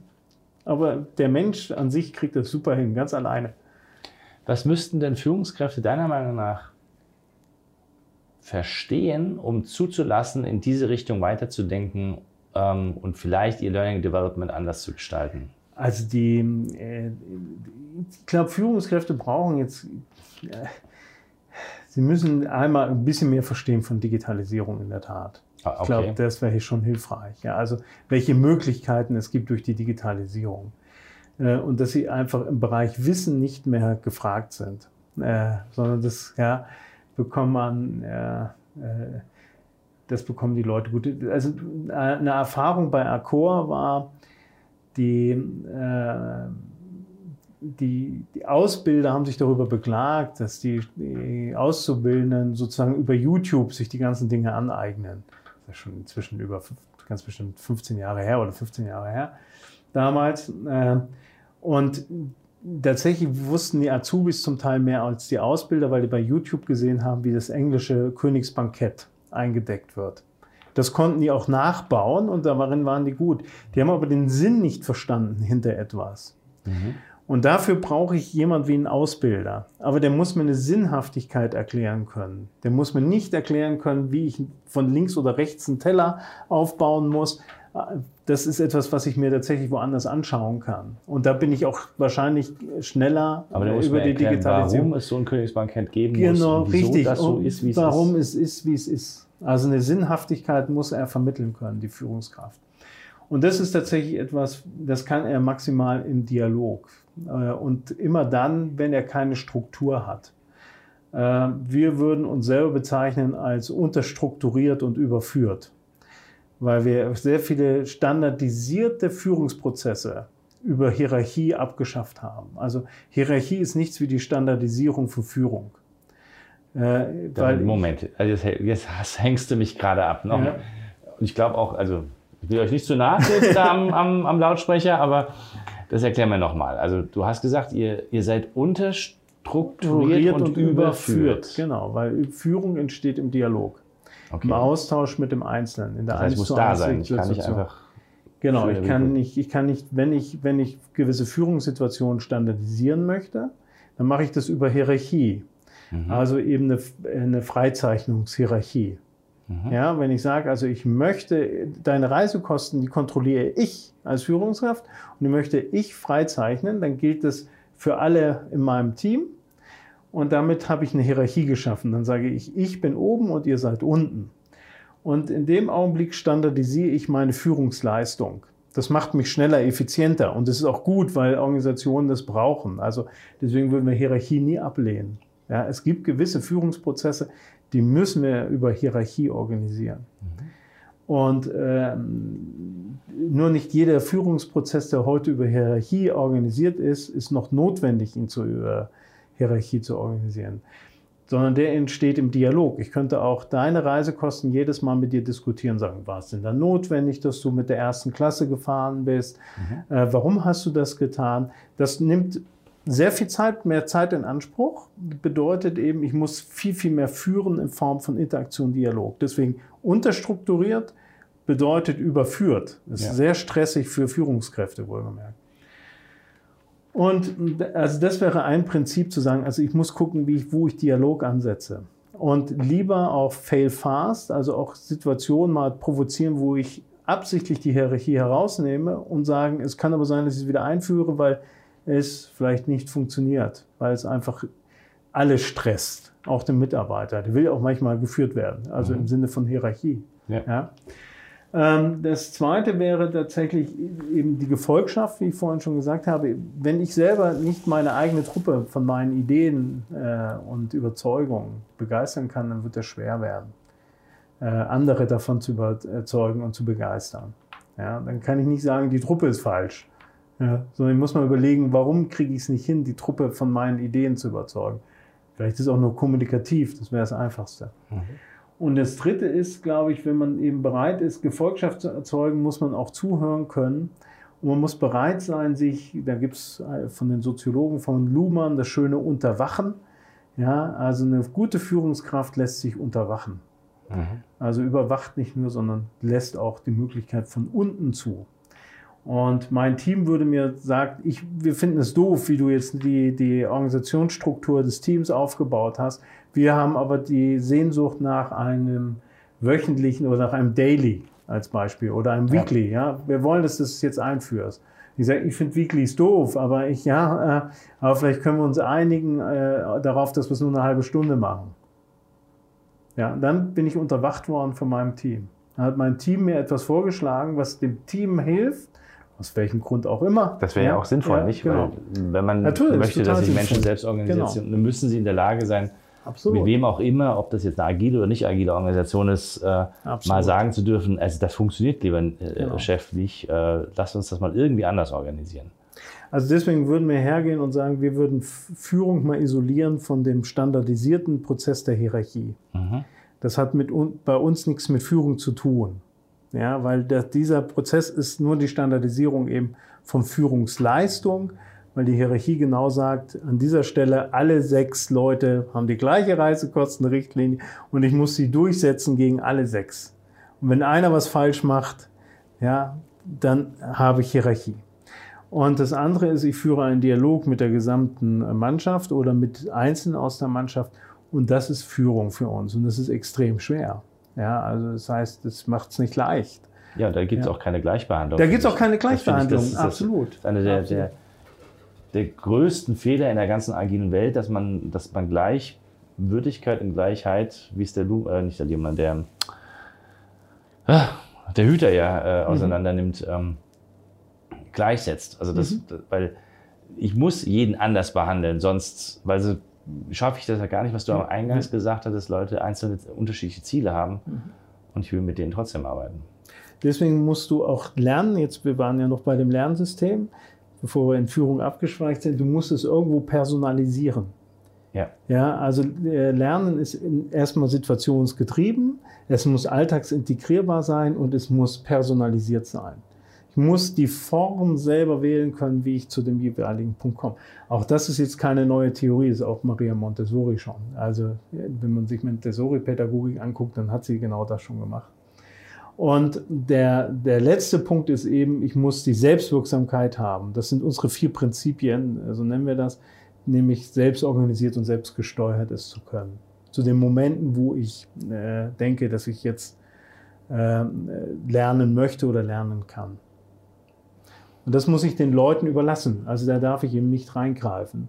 Aber der Mensch an sich kriegt das super hin, ganz alleine. Was müssten denn Führungskräfte deiner Meinung nach verstehen, um zuzulassen, in diese Richtung weiterzudenken ähm, und vielleicht ihr Learning Development anders zu gestalten? Also die, äh, ich glaube, Führungskräfte brauchen jetzt, äh, Sie müssen einmal ein bisschen mehr verstehen von Digitalisierung in der Tat. Ah, okay. Ich glaube, das wäre hier schon hilfreich. Ja, also welche Möglichkeiten es gibt durch die Digitalisierung. Äh, und dass sie einfach im Bereich Wissen nicht mehr gefragt sind, äh, sondern das ja, bekommt man, äh, das bekommen die Leute gut. Also eine Erfahrung bei Accor war, die, die, die Ausbilder haben sich darüber beklagt, dass die, die Auszubildenden sozusagen über YouTube sich die ganzen Dinge aneignen. Das ist schon inzwischen über ganz bestimmt 15 Jahre her oder 15 Jahre her damals. Äh, und tatsächlich wussten die Azubis zum Teil mehr als die Ausbilder, weil die bei YouTube gesehen haben, wie das englische Königsbankett eingedeckt wird. Das konnten die auch nachbauen und darin waren die gut. Die haben aber den Sinn nicht verstanden hinter etwas. Mhm. Und dafür brauche ich jemand wie einen Ausbilder. Aber der muss mir eine Sinnhaftigkeit erklären können. Der muss mir nicht erklären können, wie ich von links oder rechts einen Teller aufbauen muss. Das ist etwas, was ich mir tatsächlich woanders anschauen kann. Und da bin ich auch wahrscheinlich schneller Aber der muss über die erklären, Digitalisierung. Warum es so ein Königsbankett geben genau, muss. Genau, richtig. Das so ist, wie es warum ist. es ist, wie es ist. Also eine Sinnhaftigkeit muss er vermitteln können, die Führungskraft. Und das ist tatsächlich etwas, das kann er maximal im Dialog. Äh, und immer dann, wenn er keine Struktur hat. Äh, wir würden uns selber bezeichnen als unterstrukturiert und überführt, weil wir sehr viele standardisierte Führungsprozesse über Hierarchie abgeschafft haben. Also Hierarchie ist nichts wie die Standardisierung von Führung. Äh, Moment, also jetzt, jetzt, hängst du mich gerade ab. Noch. Ja. Und ich glaube auch, also ich will euch nicht zu nahe treten am, am, am Lautsprecher, aber das erklären wir nochmal. Also du hast gesagt, ihr, ihr seid unterstrukturiert und, und überführt. Genau, weil Führung entsteht im Dialog. Okay. Im Austausch mit dem Einzelnen. In der das heißt, muss da sein. Ich kann nicht einfach. Genau, ich kann nicht, ich kann nicht, wenn ich, wenn ich gewisse Führungssituationen standardisieren möchte, dann mache ich das über Hierarchie. Mhm. Also eben eine, eine Freizeichnungshierarchie. Mhm. Ja, wenn ich sage, also ich möchte deine Reisekosten, die kontrolliere ich als Führungskraft und die möchte ich freizeichnen, dann gilt das für alle in meinem Team. Und damit habe ich eine Hierarchie geschaffen. Dann sage ich, ich bin oben und ihr seid unten. Und in dem Augenblick standardisiere ich meine Führungsleistung. Das macht mich schneller, effizienter. Und das ist auch gut, weil Organisationen das brauchen. Also deswegen würden wir Hierarchie nie ablehnen. Ja, es gibt gewisse Führungsprozesse, die müssen wir über Hierarchie organisieren. Mhm. Und ähm, nur nicht jeder Führungsprozess, der heute über Hierarchie organisiert ist, ist noch notwendig, ihn zu über Hierarchie zu organisieren. Sondern der entsteht im Dialog. Ich könnte auch deine Reisekosten jedes Mal mit dir diskutieren, sagen, war es denn dann notwendig, dass du mit der ersten Klasse gefahren bist? Mhm. Äh, warum hast du das getan? Das nimmt sehr viel Zeit, mehr Zeit in Anspruch. Bedeutet eben, ich muss viel, viel mehr führen in Form von Interaktion, Dialog. Deswegen unterstrukturiert bedeutet überführt. Das ist ja. sehr stressig für Führungskräfte, wohlgemerkt. Und also das wäre ein Prinzip zu sagen, also ich muss gucken, wie ich, wo ich Dialog ansetze. Und lieber auch fail fast, also auch Situationen mal provozieren, wo ich absichtlich die Hierarchie herausnehme und sagen, es kann aber sein, dass ich es wieder einführe, weil es vielleicht nicht funktioniert, weil es einfach alle stresst, auch den Mitarbeiter. Der will auch manchmal geführt werden, also mhm. im Sinne von Hierarchie. Ja. ja. Ähm, das zweite wäre tatsächlich eben die Gefolgschaft, wie ich vorhin schon gesagt habe. Wenn ich selber nicht meine eigene Truppe von meinen Ideen äh, und Überzeugungen begeistern kann, dann wird es schwer werden, äh, andere davon zu überzeugen und zu begeistern. Ja, dann kann ich nicht sagen, die Truppe ist falsch. Ja, sondern ich muss mal überlegen, warum kriege ich es nicht hin, die Truppe von meinen Ideen zu überzeugen. Vielleicht ist es auch nur kommunikativ, das wäre das Einfachste. Mhm. Und das Dritte ist, glaube ich, wenn man eben bereit ist, Gefolgschaft zu erzeugen, muss man auch zuhören können. Und man muss bereit sein, sich, da gibt es äh, von den Soziologen von Luhmann das schöne Unterwachen. Ja, also eine gute Führungskraft lässt sich unterwachen. Mhm. Also überwacht nicht nur, sondern lässt auch die Möglichkeit von unten zu. Und mein Team würde mir sagen, ich, wir finden es doof, wie du jetzt die, die Organisationsstruktur des Teams aufgebaut hast. Wir haben aber die Sehnsucht nach einem wöchentlichen oder nach einem Daily als Beispiel oder einem. Weekly. Ja, wir wollen, dass du es jetzt einführst. Ich sage, ich finde Weeklys doof, aber ich ja, äh, aber vielleicht können wir uns einigen äh, darauf, dass wir es nur eine halbe Stunde machen. Ja, dann bin ich unterwacht worden von meinem Team. Dann hat mein Team mir etwas vorgeschlagen, was dem Team hilft, aus welchem Grund auch immer. Das wäre ja, auch sinnvoll, ja, nicht? Genau. Weil, wenn man Natürlich, möchte, dass sich Menschen selbst organisieren, genau. dann müssen sie in der Lage sein, Absolut. mit wem auch immer, ob das jetzt eine agile oder nicht agile Organisation ist, äh, mal sagen zu dürfen, also das funktioniert, lieber äh, genau. Chef, nicht, äh, lass uns das mal irgendwie anders organisieren. Also deswegen würden wir hergehen und sagen, wir würden Führung mal isolieren von dem standardisierten Prozess der Hierarchie. Mhm. Das hat mit, bei uns nichts mit Führung zu tun. Ja, weil der, dieser Prozess ist nur die Standardisierung eben von Führungsleistung, weil die Hierarchie genau sagt, an dieser Stelle alle sechs Leute haben die gleiche Reisekostenrichtlinie und ich muss sie durchsetzen gegen alle sechs. Und wenn einer was falsch macht, ja, dann habe ich Hierarchie. Und das andere ist, ich führe einen Dialog mit der gesamten Mannschaft oder mit Einzelnen aus der Mannschaft. Und das ist Führung für uns. Und das ist extrem schwer. Ja, also das heißt, das macht es nicht leicht. Ja, da gibt es ja. auch keine Gleichbehandlung. Da gibt es auch keine Gleichbehandlung, das das absolut. Das ist einer der, der, der, größten Fehler in der ganzen agilen Welt, dass man, dass man Gleichwürdigkeit und Gleichheit, wie es der Lu, äh, nicht der Luhmann, der, äh, der Hüter ja äh, mhm. auseinander nimmt. Ähm, gleichsetzt. Also das, mhm. das, weil ich muss jeden anders behandeln, sonst, weil so schaffe ich das ja gar nicht, was du am Eingangs gesagt hast, dass Leute einzelne unterschiedliche Ziele haben mhm. und ich will mit denen trotzdem arbeiten. Deswegen musst du auch lernen, jetzt wir waren ja noch bei dem Lernsystem, bevor wir in Führung abgeschweift sind, du musst es irgendwo personalisieren. Ja. Ja, also äh, Lernen ist erstmal situationsgetrieben, es muss alltagsintegrierbar sein und es muss personalisiert sein. Muss die Form selber wählen können, wie ich zu dem jeweiligen Punkt komme. Auch das ist jetzt keine neue Theorie, ist auch Maria Montessori schon. Also wenn man sich Montessori-Pädagogik anguckt, dann hat sie genau das schon gemacht. Und der, der letzte Punkt ist eben, ich muss die Selbstwirksamkeit haben. Das sind unsere vier Prinzipien, so nennen wir das, nämlich selbstorganisiert und selbstgesteuert es zu können. Zu den Momenten, wo ich äh, denke, dass ich jetzt äh, lernen möchte oder lernen kann. Und das muss ich den Leuten überlassen. Also da darf ich eben nicht reingreifen.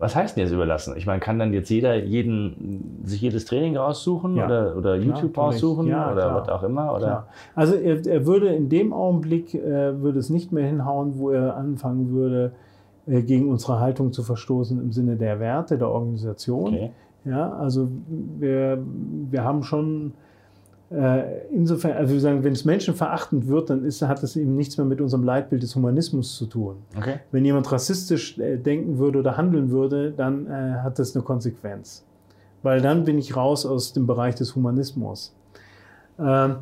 Was heißt denn jetzt überlassen? Ich meine, kann dann jetzt jeder jeden, sich jedes Training raussuchen ja. oder, oder YouTube klar, raussuchen ja, oder klar. was auch immer? Oder? Also er, er, würde in dem Augenblick, äh, würde es nicht mehr hinhauen, wo er anfangen würde, äh, gegen unsere Haltung zu verstoßen im Sinne der Werte der Organisation. Okay. Ja, also wir, wir haben schon insofern, also wir sagen, wenn es menschenverachtend wird, dann ist, hat das eben nichts mehr mit unserem Leitbild des Humanismus zu tun. Okay. Wenn jemand rassistisch äh, denken würde oder handeln würde, dann äh, hat das eine Konsequenz. Weil dann bin ich raus aus dem Bereich des Humanismus. Ähm,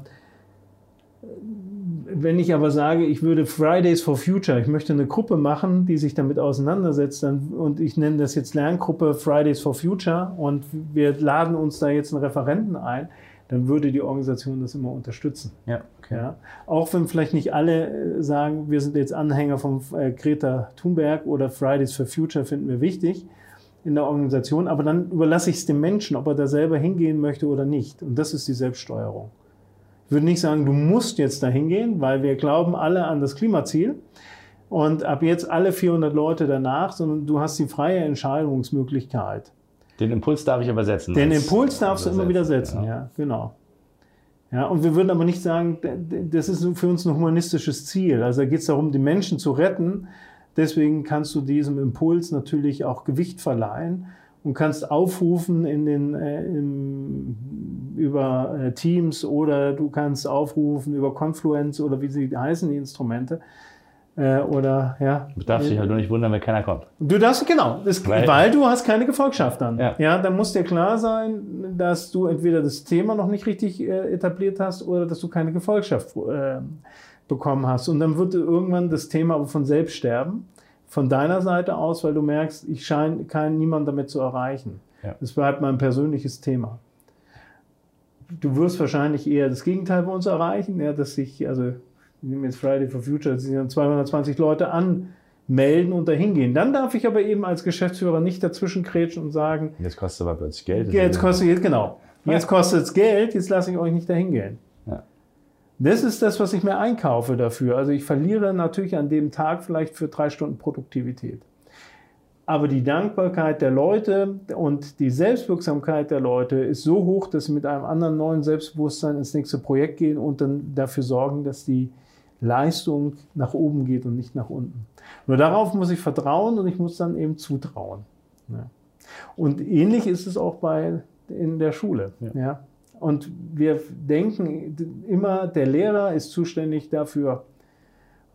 wenn ich aber sage, ich würde Fridays for Future, ich möchte eine Gruppe machen, die sich damit auseinandersetzt, dann, und ich nenne das jetzt Lerngruppe Fridays for Future und wir laden uns da jetzt einen Referenten ein, dann würde die Organisation das immer unterstützen. Ja, okay. ja? Auch wenn vielleicht nicht alle äh, sagen, wir sind jetzt Anhänger von äh, Greta Thunberg oder Fridays for Future finden wir wichtig in der Organisation, aber dann überlasse ich es dem Menschen, ob er da selber hingehen möchte oder nicht. Und das ist die Selbststeuerung. Ich würde nicht sagen, du musst jetzt da hingehen, weil wir glauben alle an das Klimaziel und ab jetzt alle 400 Leute danach, sondern du hast die freie Entscheidungsmöglichkeit. Den Impuls darf ich aber setzen. Den Impuls darfst du immer wieder setzen, ja. ja, genau. Ja, und wir würden aber nicht sagen, das ist für uns ein humanistisches Ziel. Also da geht es darum, die Menschen zu retten. Deswegen kannst du diesem Impuls natürlich auch Gewicht verleihen und kannst aufrufen in den, äh, im, über äh, Teams oder du kannst aufrufen über Confluence oder wie sie heißen, die Instrumente. Äh, oder ja. Du darfst dich halt nur nicht wundern, wenn keiner kommt. Du darfst, genau, das, weil, weil, du hast keine Gefolgschaft dann. Ja. ja, dann muss dir klar sein, dass du entweder das Thema noch nicht richtig äh, etabliert hast oder dass du keine Gefolgschaft äh, bekommen hast. Und dann wird irgendwann das Thema aber von selbst sterben, von deiner Seite aus, weil du merkst, ich scheine keinen niemand damit zu erreichen. Ja. Das bleibt mein persönliches Thema. Du wirst wahrscheinlich eher das Gegenteil bei uns erreichen, ja, dass sich, also ich nehme jetzt Friday for Future, sich dann 220 Leute anmelden und dahin gehen. Dann darf ich aber eben als Geschäftsführer nicht dazwischen kretschen und sagen, jetzt kostet aber plötzlich Geld. Jetzt kostet jetzt, genau. Jetzt kostet es Geld, jetzt lasse ich euch nicht dahin gehen. Ja. Das ist das, was ich mir einkaufe dafür. Also ich verliere natürlich an dem Tag vielleicht für drei Stunden Produktivität. Aber die Dankbarkeit der Leute und die Selbstwirksamkeit der Leute ist so hoch, dass sie mit einem anderen neuen Selbstbewusstsein ins nächste Projekt gehen und dann dafür sorgen, dass die Leistung nach oben geht und nicht nach unten. Nur darauf muss ich vertrauen und ich muss dann eben zutrauen. Ja. Und ähnlich ist es auch bei, in der Schule. Ja. ja. Und wir denken immer, der Lehrer ist zuständig dafür,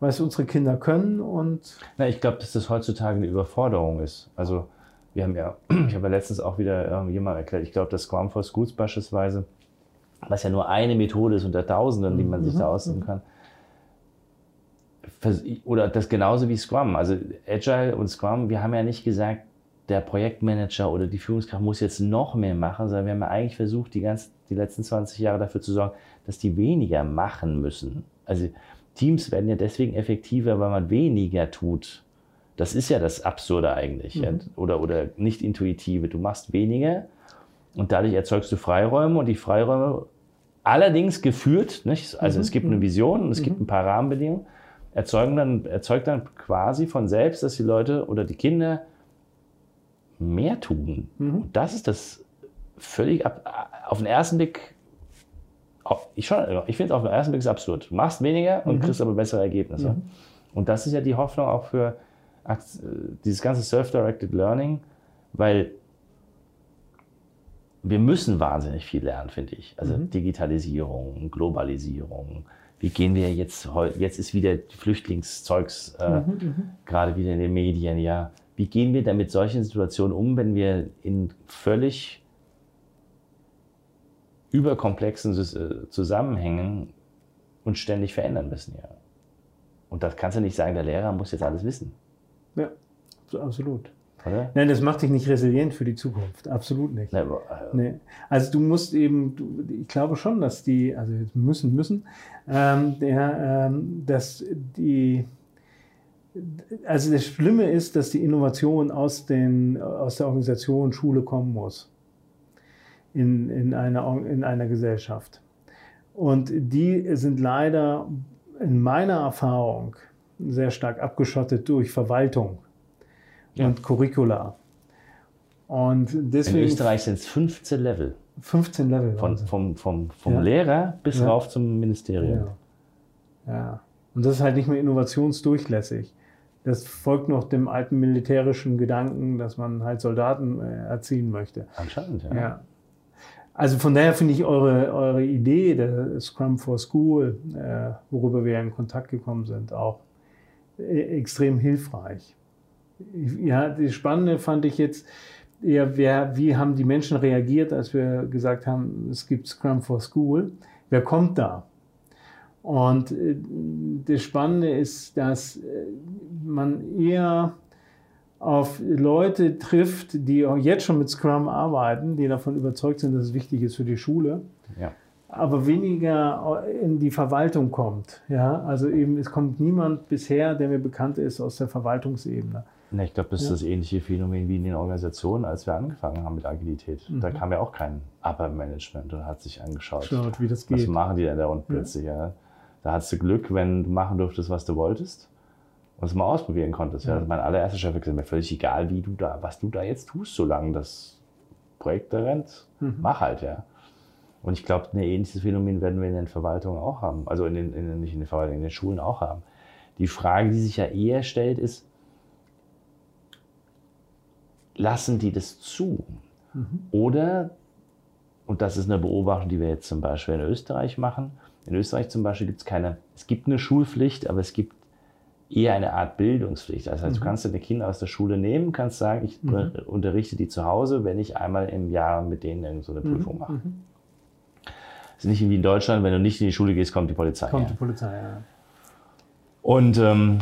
was unsere Kinder können. Und Na, ich glaube, dass das heutzutage eine Überforderung ist. Also wir haben ja, ich habe ja letztens auch wieder jemand erklärt, ich glaube, dass Scrum for Schools beispielsweise, was ja nur eine Methode ist unter Tausenden, die man sich da mhm. aussuchen kann, oder das genauso wie Scrum. Also Agile und Scrum, wir haben ja nicht gesagt, der Projektmanager oder die Führungskraft muss jetzt noch mehr machen, sondern wir haben ja eigentlich versucht, die, ganz, die letzten 20 Jahre dafür zu sorgen, dass die weniger machen müssen. Also Teams werden ja deswegen effektiver, weil man weniger tut. Das ist ja das Absurde eigentlich. Mhm. Ja? Oder, oder nicht intuitive. Du machst weniger und dadurch erzeugst du Freiräume und die Freiräume allerdings geführt, nicht? also mhm. es gibt eine. Vision und es mhm. gibt ein paar Rahmenbedingungen, erzeugen dann, erzeugt dann quasi von selbst, dass die Leute oder die Kinder mehr tun. Mhm. das ist das völlig ab, auf den ersten Blick, ich, ich finde es auf den ersten Blick absurd. Du machst weniger und mhm. kriegst aber bessere Ergebnisse. Mhm. Und das ist ja die Hoffnung auch für dieses ganze Self-Directed Learning, weil wir müssen wahnsinnig viel lernen, finde ich. Also mhm. Digitalisierung, Globalisierung. Wie gehen wir jetzt, jetzt ist wieder Flüchtlingszeugs äh, mhm, mhm, gerade wieder in den Medien, ja. Wie gehen wir denn mit solchen Situationen um, wenn wir in völlig überkomplexen äh, Zusammenhängen uns ständig verändern müssen, ja. Und das kannst du nicht sagen, der Lehrer muss jetzt alles wissen. Ja, absolut. Oder? Nein, das macht dich nicht resilient für die Zukunft. Absolut nicht. Nee, nee. Also du musst eben, du, ich glaube schon, dass die, also jetzt müssen, müssen, ähm, der, ähm, dass die, also das Schlimme ist, dass die Innovation aus, den, aus der Organisation Schule kommen muss. In, in, einer, in einer Gesellschaft. Und die sind leider in meiner Erfahrung sehr stark abgeschottet durch Verwaltung ja. und Curricula. Und deswegen, In Österreich sind es 15 Level. 15 Level. Von, vom vom, vom ja. Lehrer bis ja. rauf zum Ministerium. Ja. Und das ist halt nicht mehr innovationsdurchlässig. Das folgt noch dem alten militärischen Gedanken, dass man halt Soldaten äh, erziehen möchte. Anscheinend, ja. ja. Also von daher finde ich eure, eure Idee, der Scrum for School, äh, worüber wir in Kontakt gekommen sind, auch äh, extrem hilfreich. Ja, das Spannende fand ich jetzt eher, wer, wie haben die Menschen reagiert, als wir gesagt haben, es gibt Scrum for School. Wer kommt da? Und äh, das Spannende ist, dass äh, man eher auf Leute trifft, die auch jetzt schon mit Scrum arbeiten, die davon überzeugt sind, dass es wichtig ist für die Schule. Ja. Aber weniger in die Verwaltung kommt. Ja, also eben, es kommt niemand bisher, der mir bekannt ist aus der Verwaltungsebene. Na, ich glaube, das ist ja. das ähnliche Phänomen wie in den Organisationen, als wir angefangen haben mit Agilität. Mhm. Da kam ja auch kein Upper Management und hat sich angeschaut, Schaut, wie das geht. was machen die denn da unten ja. plötzlich. Ja? Da hattest du Glück, wenn du machen durftest, was du wolltest und es mal ausprobieren konntest. Ja. Also mein allererster Chef hat gesagt, mir völlig egal, wie du da, was du da jetzt tust, solange das Projekt da rennt, mhm. mach halt, ja. Und ich glaube, ein ähnliches Phänomen werden wir in den Verwaltungen auch haben. Also in den, in, nicht in den Verwaltungen, in den Schulen auch haben. Die Frage, die sich ja eher stellt, ist, lassen die das zu? Mhm. Oder, und das ist eine Beobachtung, die wir jetzt zum Beispiel in Österreich machen, in Österreich zum Beispiel gibt es keine, es gibt eine Schulpflicht, aber es gibt eher eine Art Bildungspflicht. Das heißt, mhm. du kannst deine Kinder aus der Schule nehmen, kannst sagen, ich mhm. unterrichte die zu Hause, wenn ich einmal im Jahr mit denen so eine mhm. Prüfung mache. Mhm. Das ist nicht wie in Deutschland, wenn du nicht in die Schule gehst, kommt die Polizei. Kommt die Polizei, ja. Und, ähm,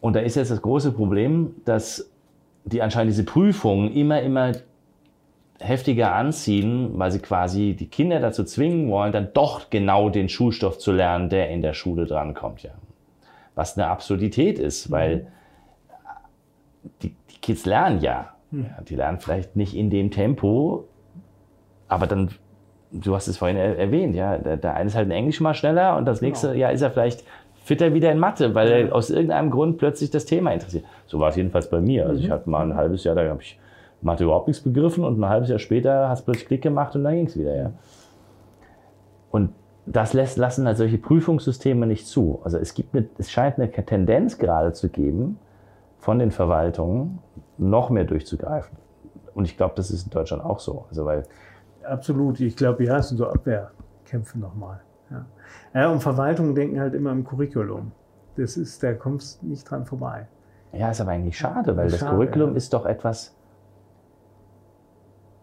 und da ist jetzt das große Problem, dass die anscheinend diese Prüfungen immer, immer heftiger anziehen, weil sie quasi die Kinder dazu zwingen wollen, dann doch genau den Schulstoff zu lernen, der in der Schule drankommt. Ja. Was eine Absurdität ist, mhm. weil die, die, Kids lernen ja. Mhm. ja. Die lernen vielleicht nicht in dem Tempo, aber dann, du hast es vorhin erwähnt, ja, der, der eine ist halt in Englisch mal schneller und das genau. nächste Jahr ist er vielleicht fitter wieder in Mathe, weil er aus irgendeinem Grund plötzlich das Thema interessiert. So war es jedenfalls bei mir. Also ich mhm. hatte mal ein halbes Jahr, da habe ich Mathe überhaupt nichts begriffen und ein halbes Jahr später hast du plötzlich Klick gemacht und dann ging es wieder. Ja. Und das lässt, lassen halt solche Prüfungssysteme nicht zu. Also es, gibt eine, es scheint eine Tendenz gerade zu geben, von den Verwaltungen noch mehr durchzugreifen. und ich glaube, das ist in Deutschland auch so. Also weil Absolut. Ich glaube, ja, es sind so Abwehrkämpfe nochmal. Ja. und Verwaltungen denken halt immer im Curriculum. Das ist, da kommst nicht dran vorbei. Ja, ist aber eigentlich schade, weil Schade, das Curriculum ja. ist doch etwas.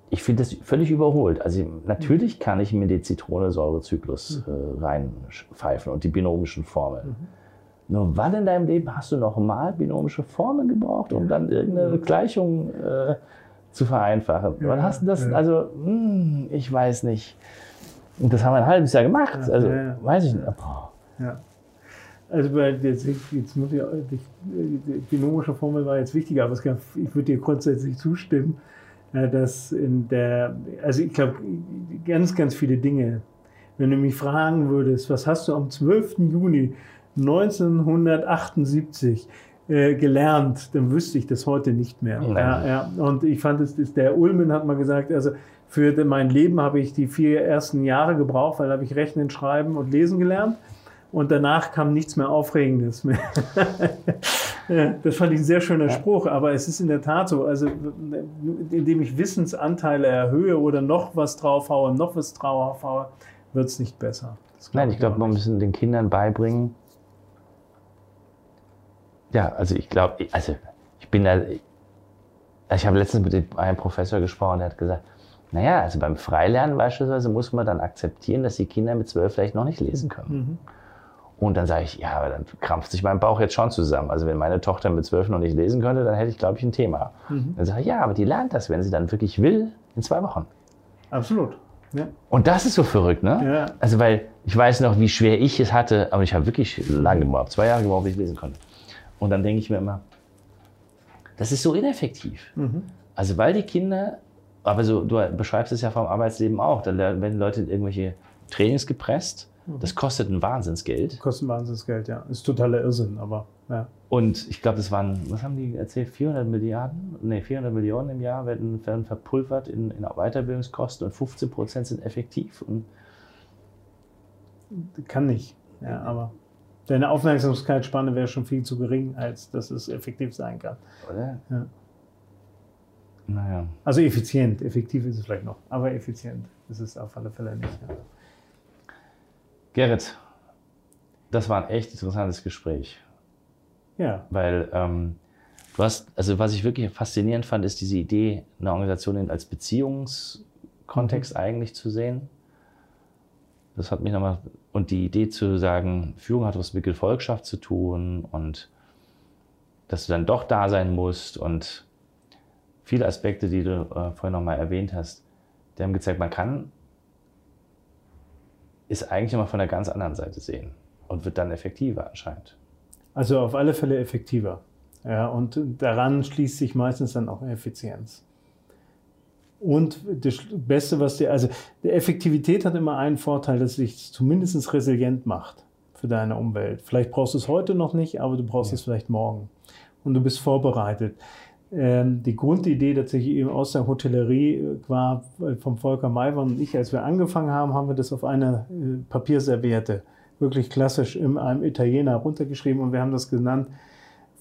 Ich finde das völlig überholt. Also natürlich kann ich mir die Zitronensäurezyklus äh, reinpfeifen und die binomischen Formeln. Nur wann in deinem Leben hast du noch mal binomische Formeln gebraucht, um dann irgendeine Gleichung äh, zu vereinfachen? wann Ja, hast du das? Also, hm, ich weiß nicht. Und das haben wir ein halbes Jahr gemacht. Ja, Also, ja, weiß ich nicht. Boah. Ja. Also jetzt, jetzt muss ich, auch- die, die binomische Formel war jetzt wichtiger, aber gab, ich würde dir grundsätzlich zustimmen, äh, dass in der, also ich glaube, ganz, ganz viele Dinge, wenn du mich fragen würdest, was hast du am 12. Juni 1978 äh, gelernt, dann wüsste ich das heute nicht mehr. Ja, ja. Und ich fand es, der Ulmen hat mal gesagt, also für mein Leben habe ich die vier ersten Jahre gebraucht, weil habe ich Rechnen, Schreiben und Lesen gelernt. Und danach kam nichts mehr Aufregendes mehr. Das fand ich ein sehr schöner Spruch, aber es ist in der Tat so. Also, indem ich Wissensanteile erhöhe oder noch was draufhaue, noch was draufhaue, wird es nicht besser. Nein, ich glaube, man muss den Kindern beibringen. Ja, also ich glaube, also ich bin da. Ich habe letztens mit einem Professor gesprochen, der hat gesagt, naja, also beim Freilernen beispielsweise muss man dann akzeptieren, dass die Kinder mit zwölf vielleicht noch nicht lesen können. Mhm. Und dann sage ich, ja, aber dann krampft sich mein Bauch jetzt schon zusammen. Also wenn meine Tochter mit zwölf noch nicht lesen könnte, dann hätte ich, glaube ich, ein Thema. Mhm. Dann sage ich, ja, aber die lernt das, wenn sie dann wirklich will, in zwei Wochen. Absolut. Ja. Und das ist so verrückt, ne? Ja. Also, weil ich weiß noch, wie schwer ich es hatte, aber ich habe wirklich lange gebraucht, zwei Jahre gebraucht, bis ich lesen konnte. Und dann denke ich mir immer, das ist so ineffektiv. Mhm. Also, weil die Kinder, aber so, du beschreibst es ja vom Arbeitsleben auch, da werden Leute in irgendwelche Trainings gepresst, das kostet ein Wahnsinnsgeld. Kosten Wahnsinnsgeld, ja. Ist totaler Irrsinn, aber ja. Und ich glaube, das waren, was haben die erzählt, 400 Milliarden? Nee, 400 Millionen im Jahr werden, werden verpulvert in, in Weiterbildungskosten und 15 Prozent sind effektiv. Und Kann nicht. Ja, aber deine Aufmerksamkeitsspanne wäre schon viel zu gering, als dass es effektiv sein kann. Oder? Ja. Naja. Also effizient. Effektiv ist es vielleicht noch, aber effizient ist es auf alle Fälle nicht. Ja. Gerrit, das war ein echt interessantes Gespräch, ja. weil ähm, du hast, also was ich wirklich faszinierend fand, ist diese Idee, eine Organisation als Beziehungskontext eigentlich zu sehen. Das hat mich nochmal, und die Idee zu sagen, Führung hat was mit Gefolgschaft zu tun und dass du dann doch da sein musst und viele Aspekte, die du äh, vorhin nochmal erwähnt hast, die haben gezeigt, man kann ist eigentlich immer von der ganz anderen Seite sehen und wird dann effektiver anscheinend. Also auf alle Fälle effektiver. Ja, und daran schließt sich meistens dann auch Effizienz. Und das Beste, was dir, also die Effektivität hat immer einen Vorteil, dass es dich zumindest resilient macht für deine Umwelt. Vielleicht brauchst du es heute noch nicht, aber du brauchst Ja. es vielleicht morgen. Und du bist vorbereitet. Ähm, die Grundidee tatsächlich eben aus der Hotellerie äh, war äh, vom Volker Maiwan und ich, als wir angefangen haben, haben wir das auf eine äh, Papierserviette wirklich klassisch in einem Italiener runtergeschrieben und wir haben das genannt,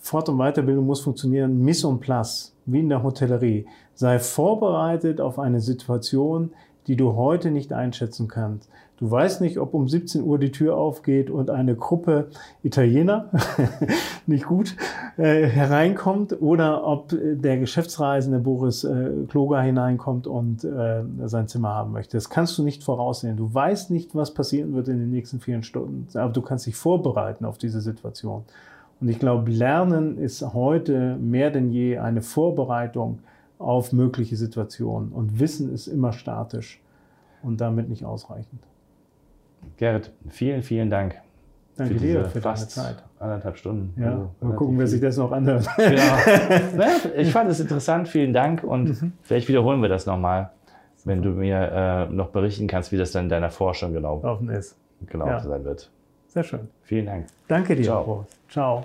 Fort- und Weiterbildung muss funktionieren, Mise en place, wie in der Hotellerie. Sei vorbereitet auf eine Situation, die du heute nicht einschätzen kannst. Du weißt nicht, ob um 17 Uhr die Tür aufgeht und eine Gruppe Italiener, nicht gut, äh, hereinkommt oder ob äh, der Geschäftsreisende Boris äh, Kloger hineinkommt und äh, sein Zimmer haben möchte. Das kannst du nicht voraussehen. Du weißt nicht, was passieren wird in den nächsten vielen Stunden, aber du kannst dich vorbereiten auf diese Situation. Und ich glaube, Lernen ist heute mehr denn je eine Vorbereitung auf mögliche Situationen. Und Wissen ist immer statisch und damit nicht ausreichend. Gerrit, vielen, vielen Dank Danke für dir für deine fast Zeit. anderthalb Stunden. Ja, Also mal gucken, wer sich das noch anhört. Naja, ich fand es interessant, vielen Dank und Mhm. vielleicht wiederholen wir das nochmal, wenn du mir äh, noch berichten kannst, wie das dann in deiner Forschung genau, Offen ist. genau Ja. sein wird. Sehr schön. Vielen Dank. Danke dir, Ciao. Ciao.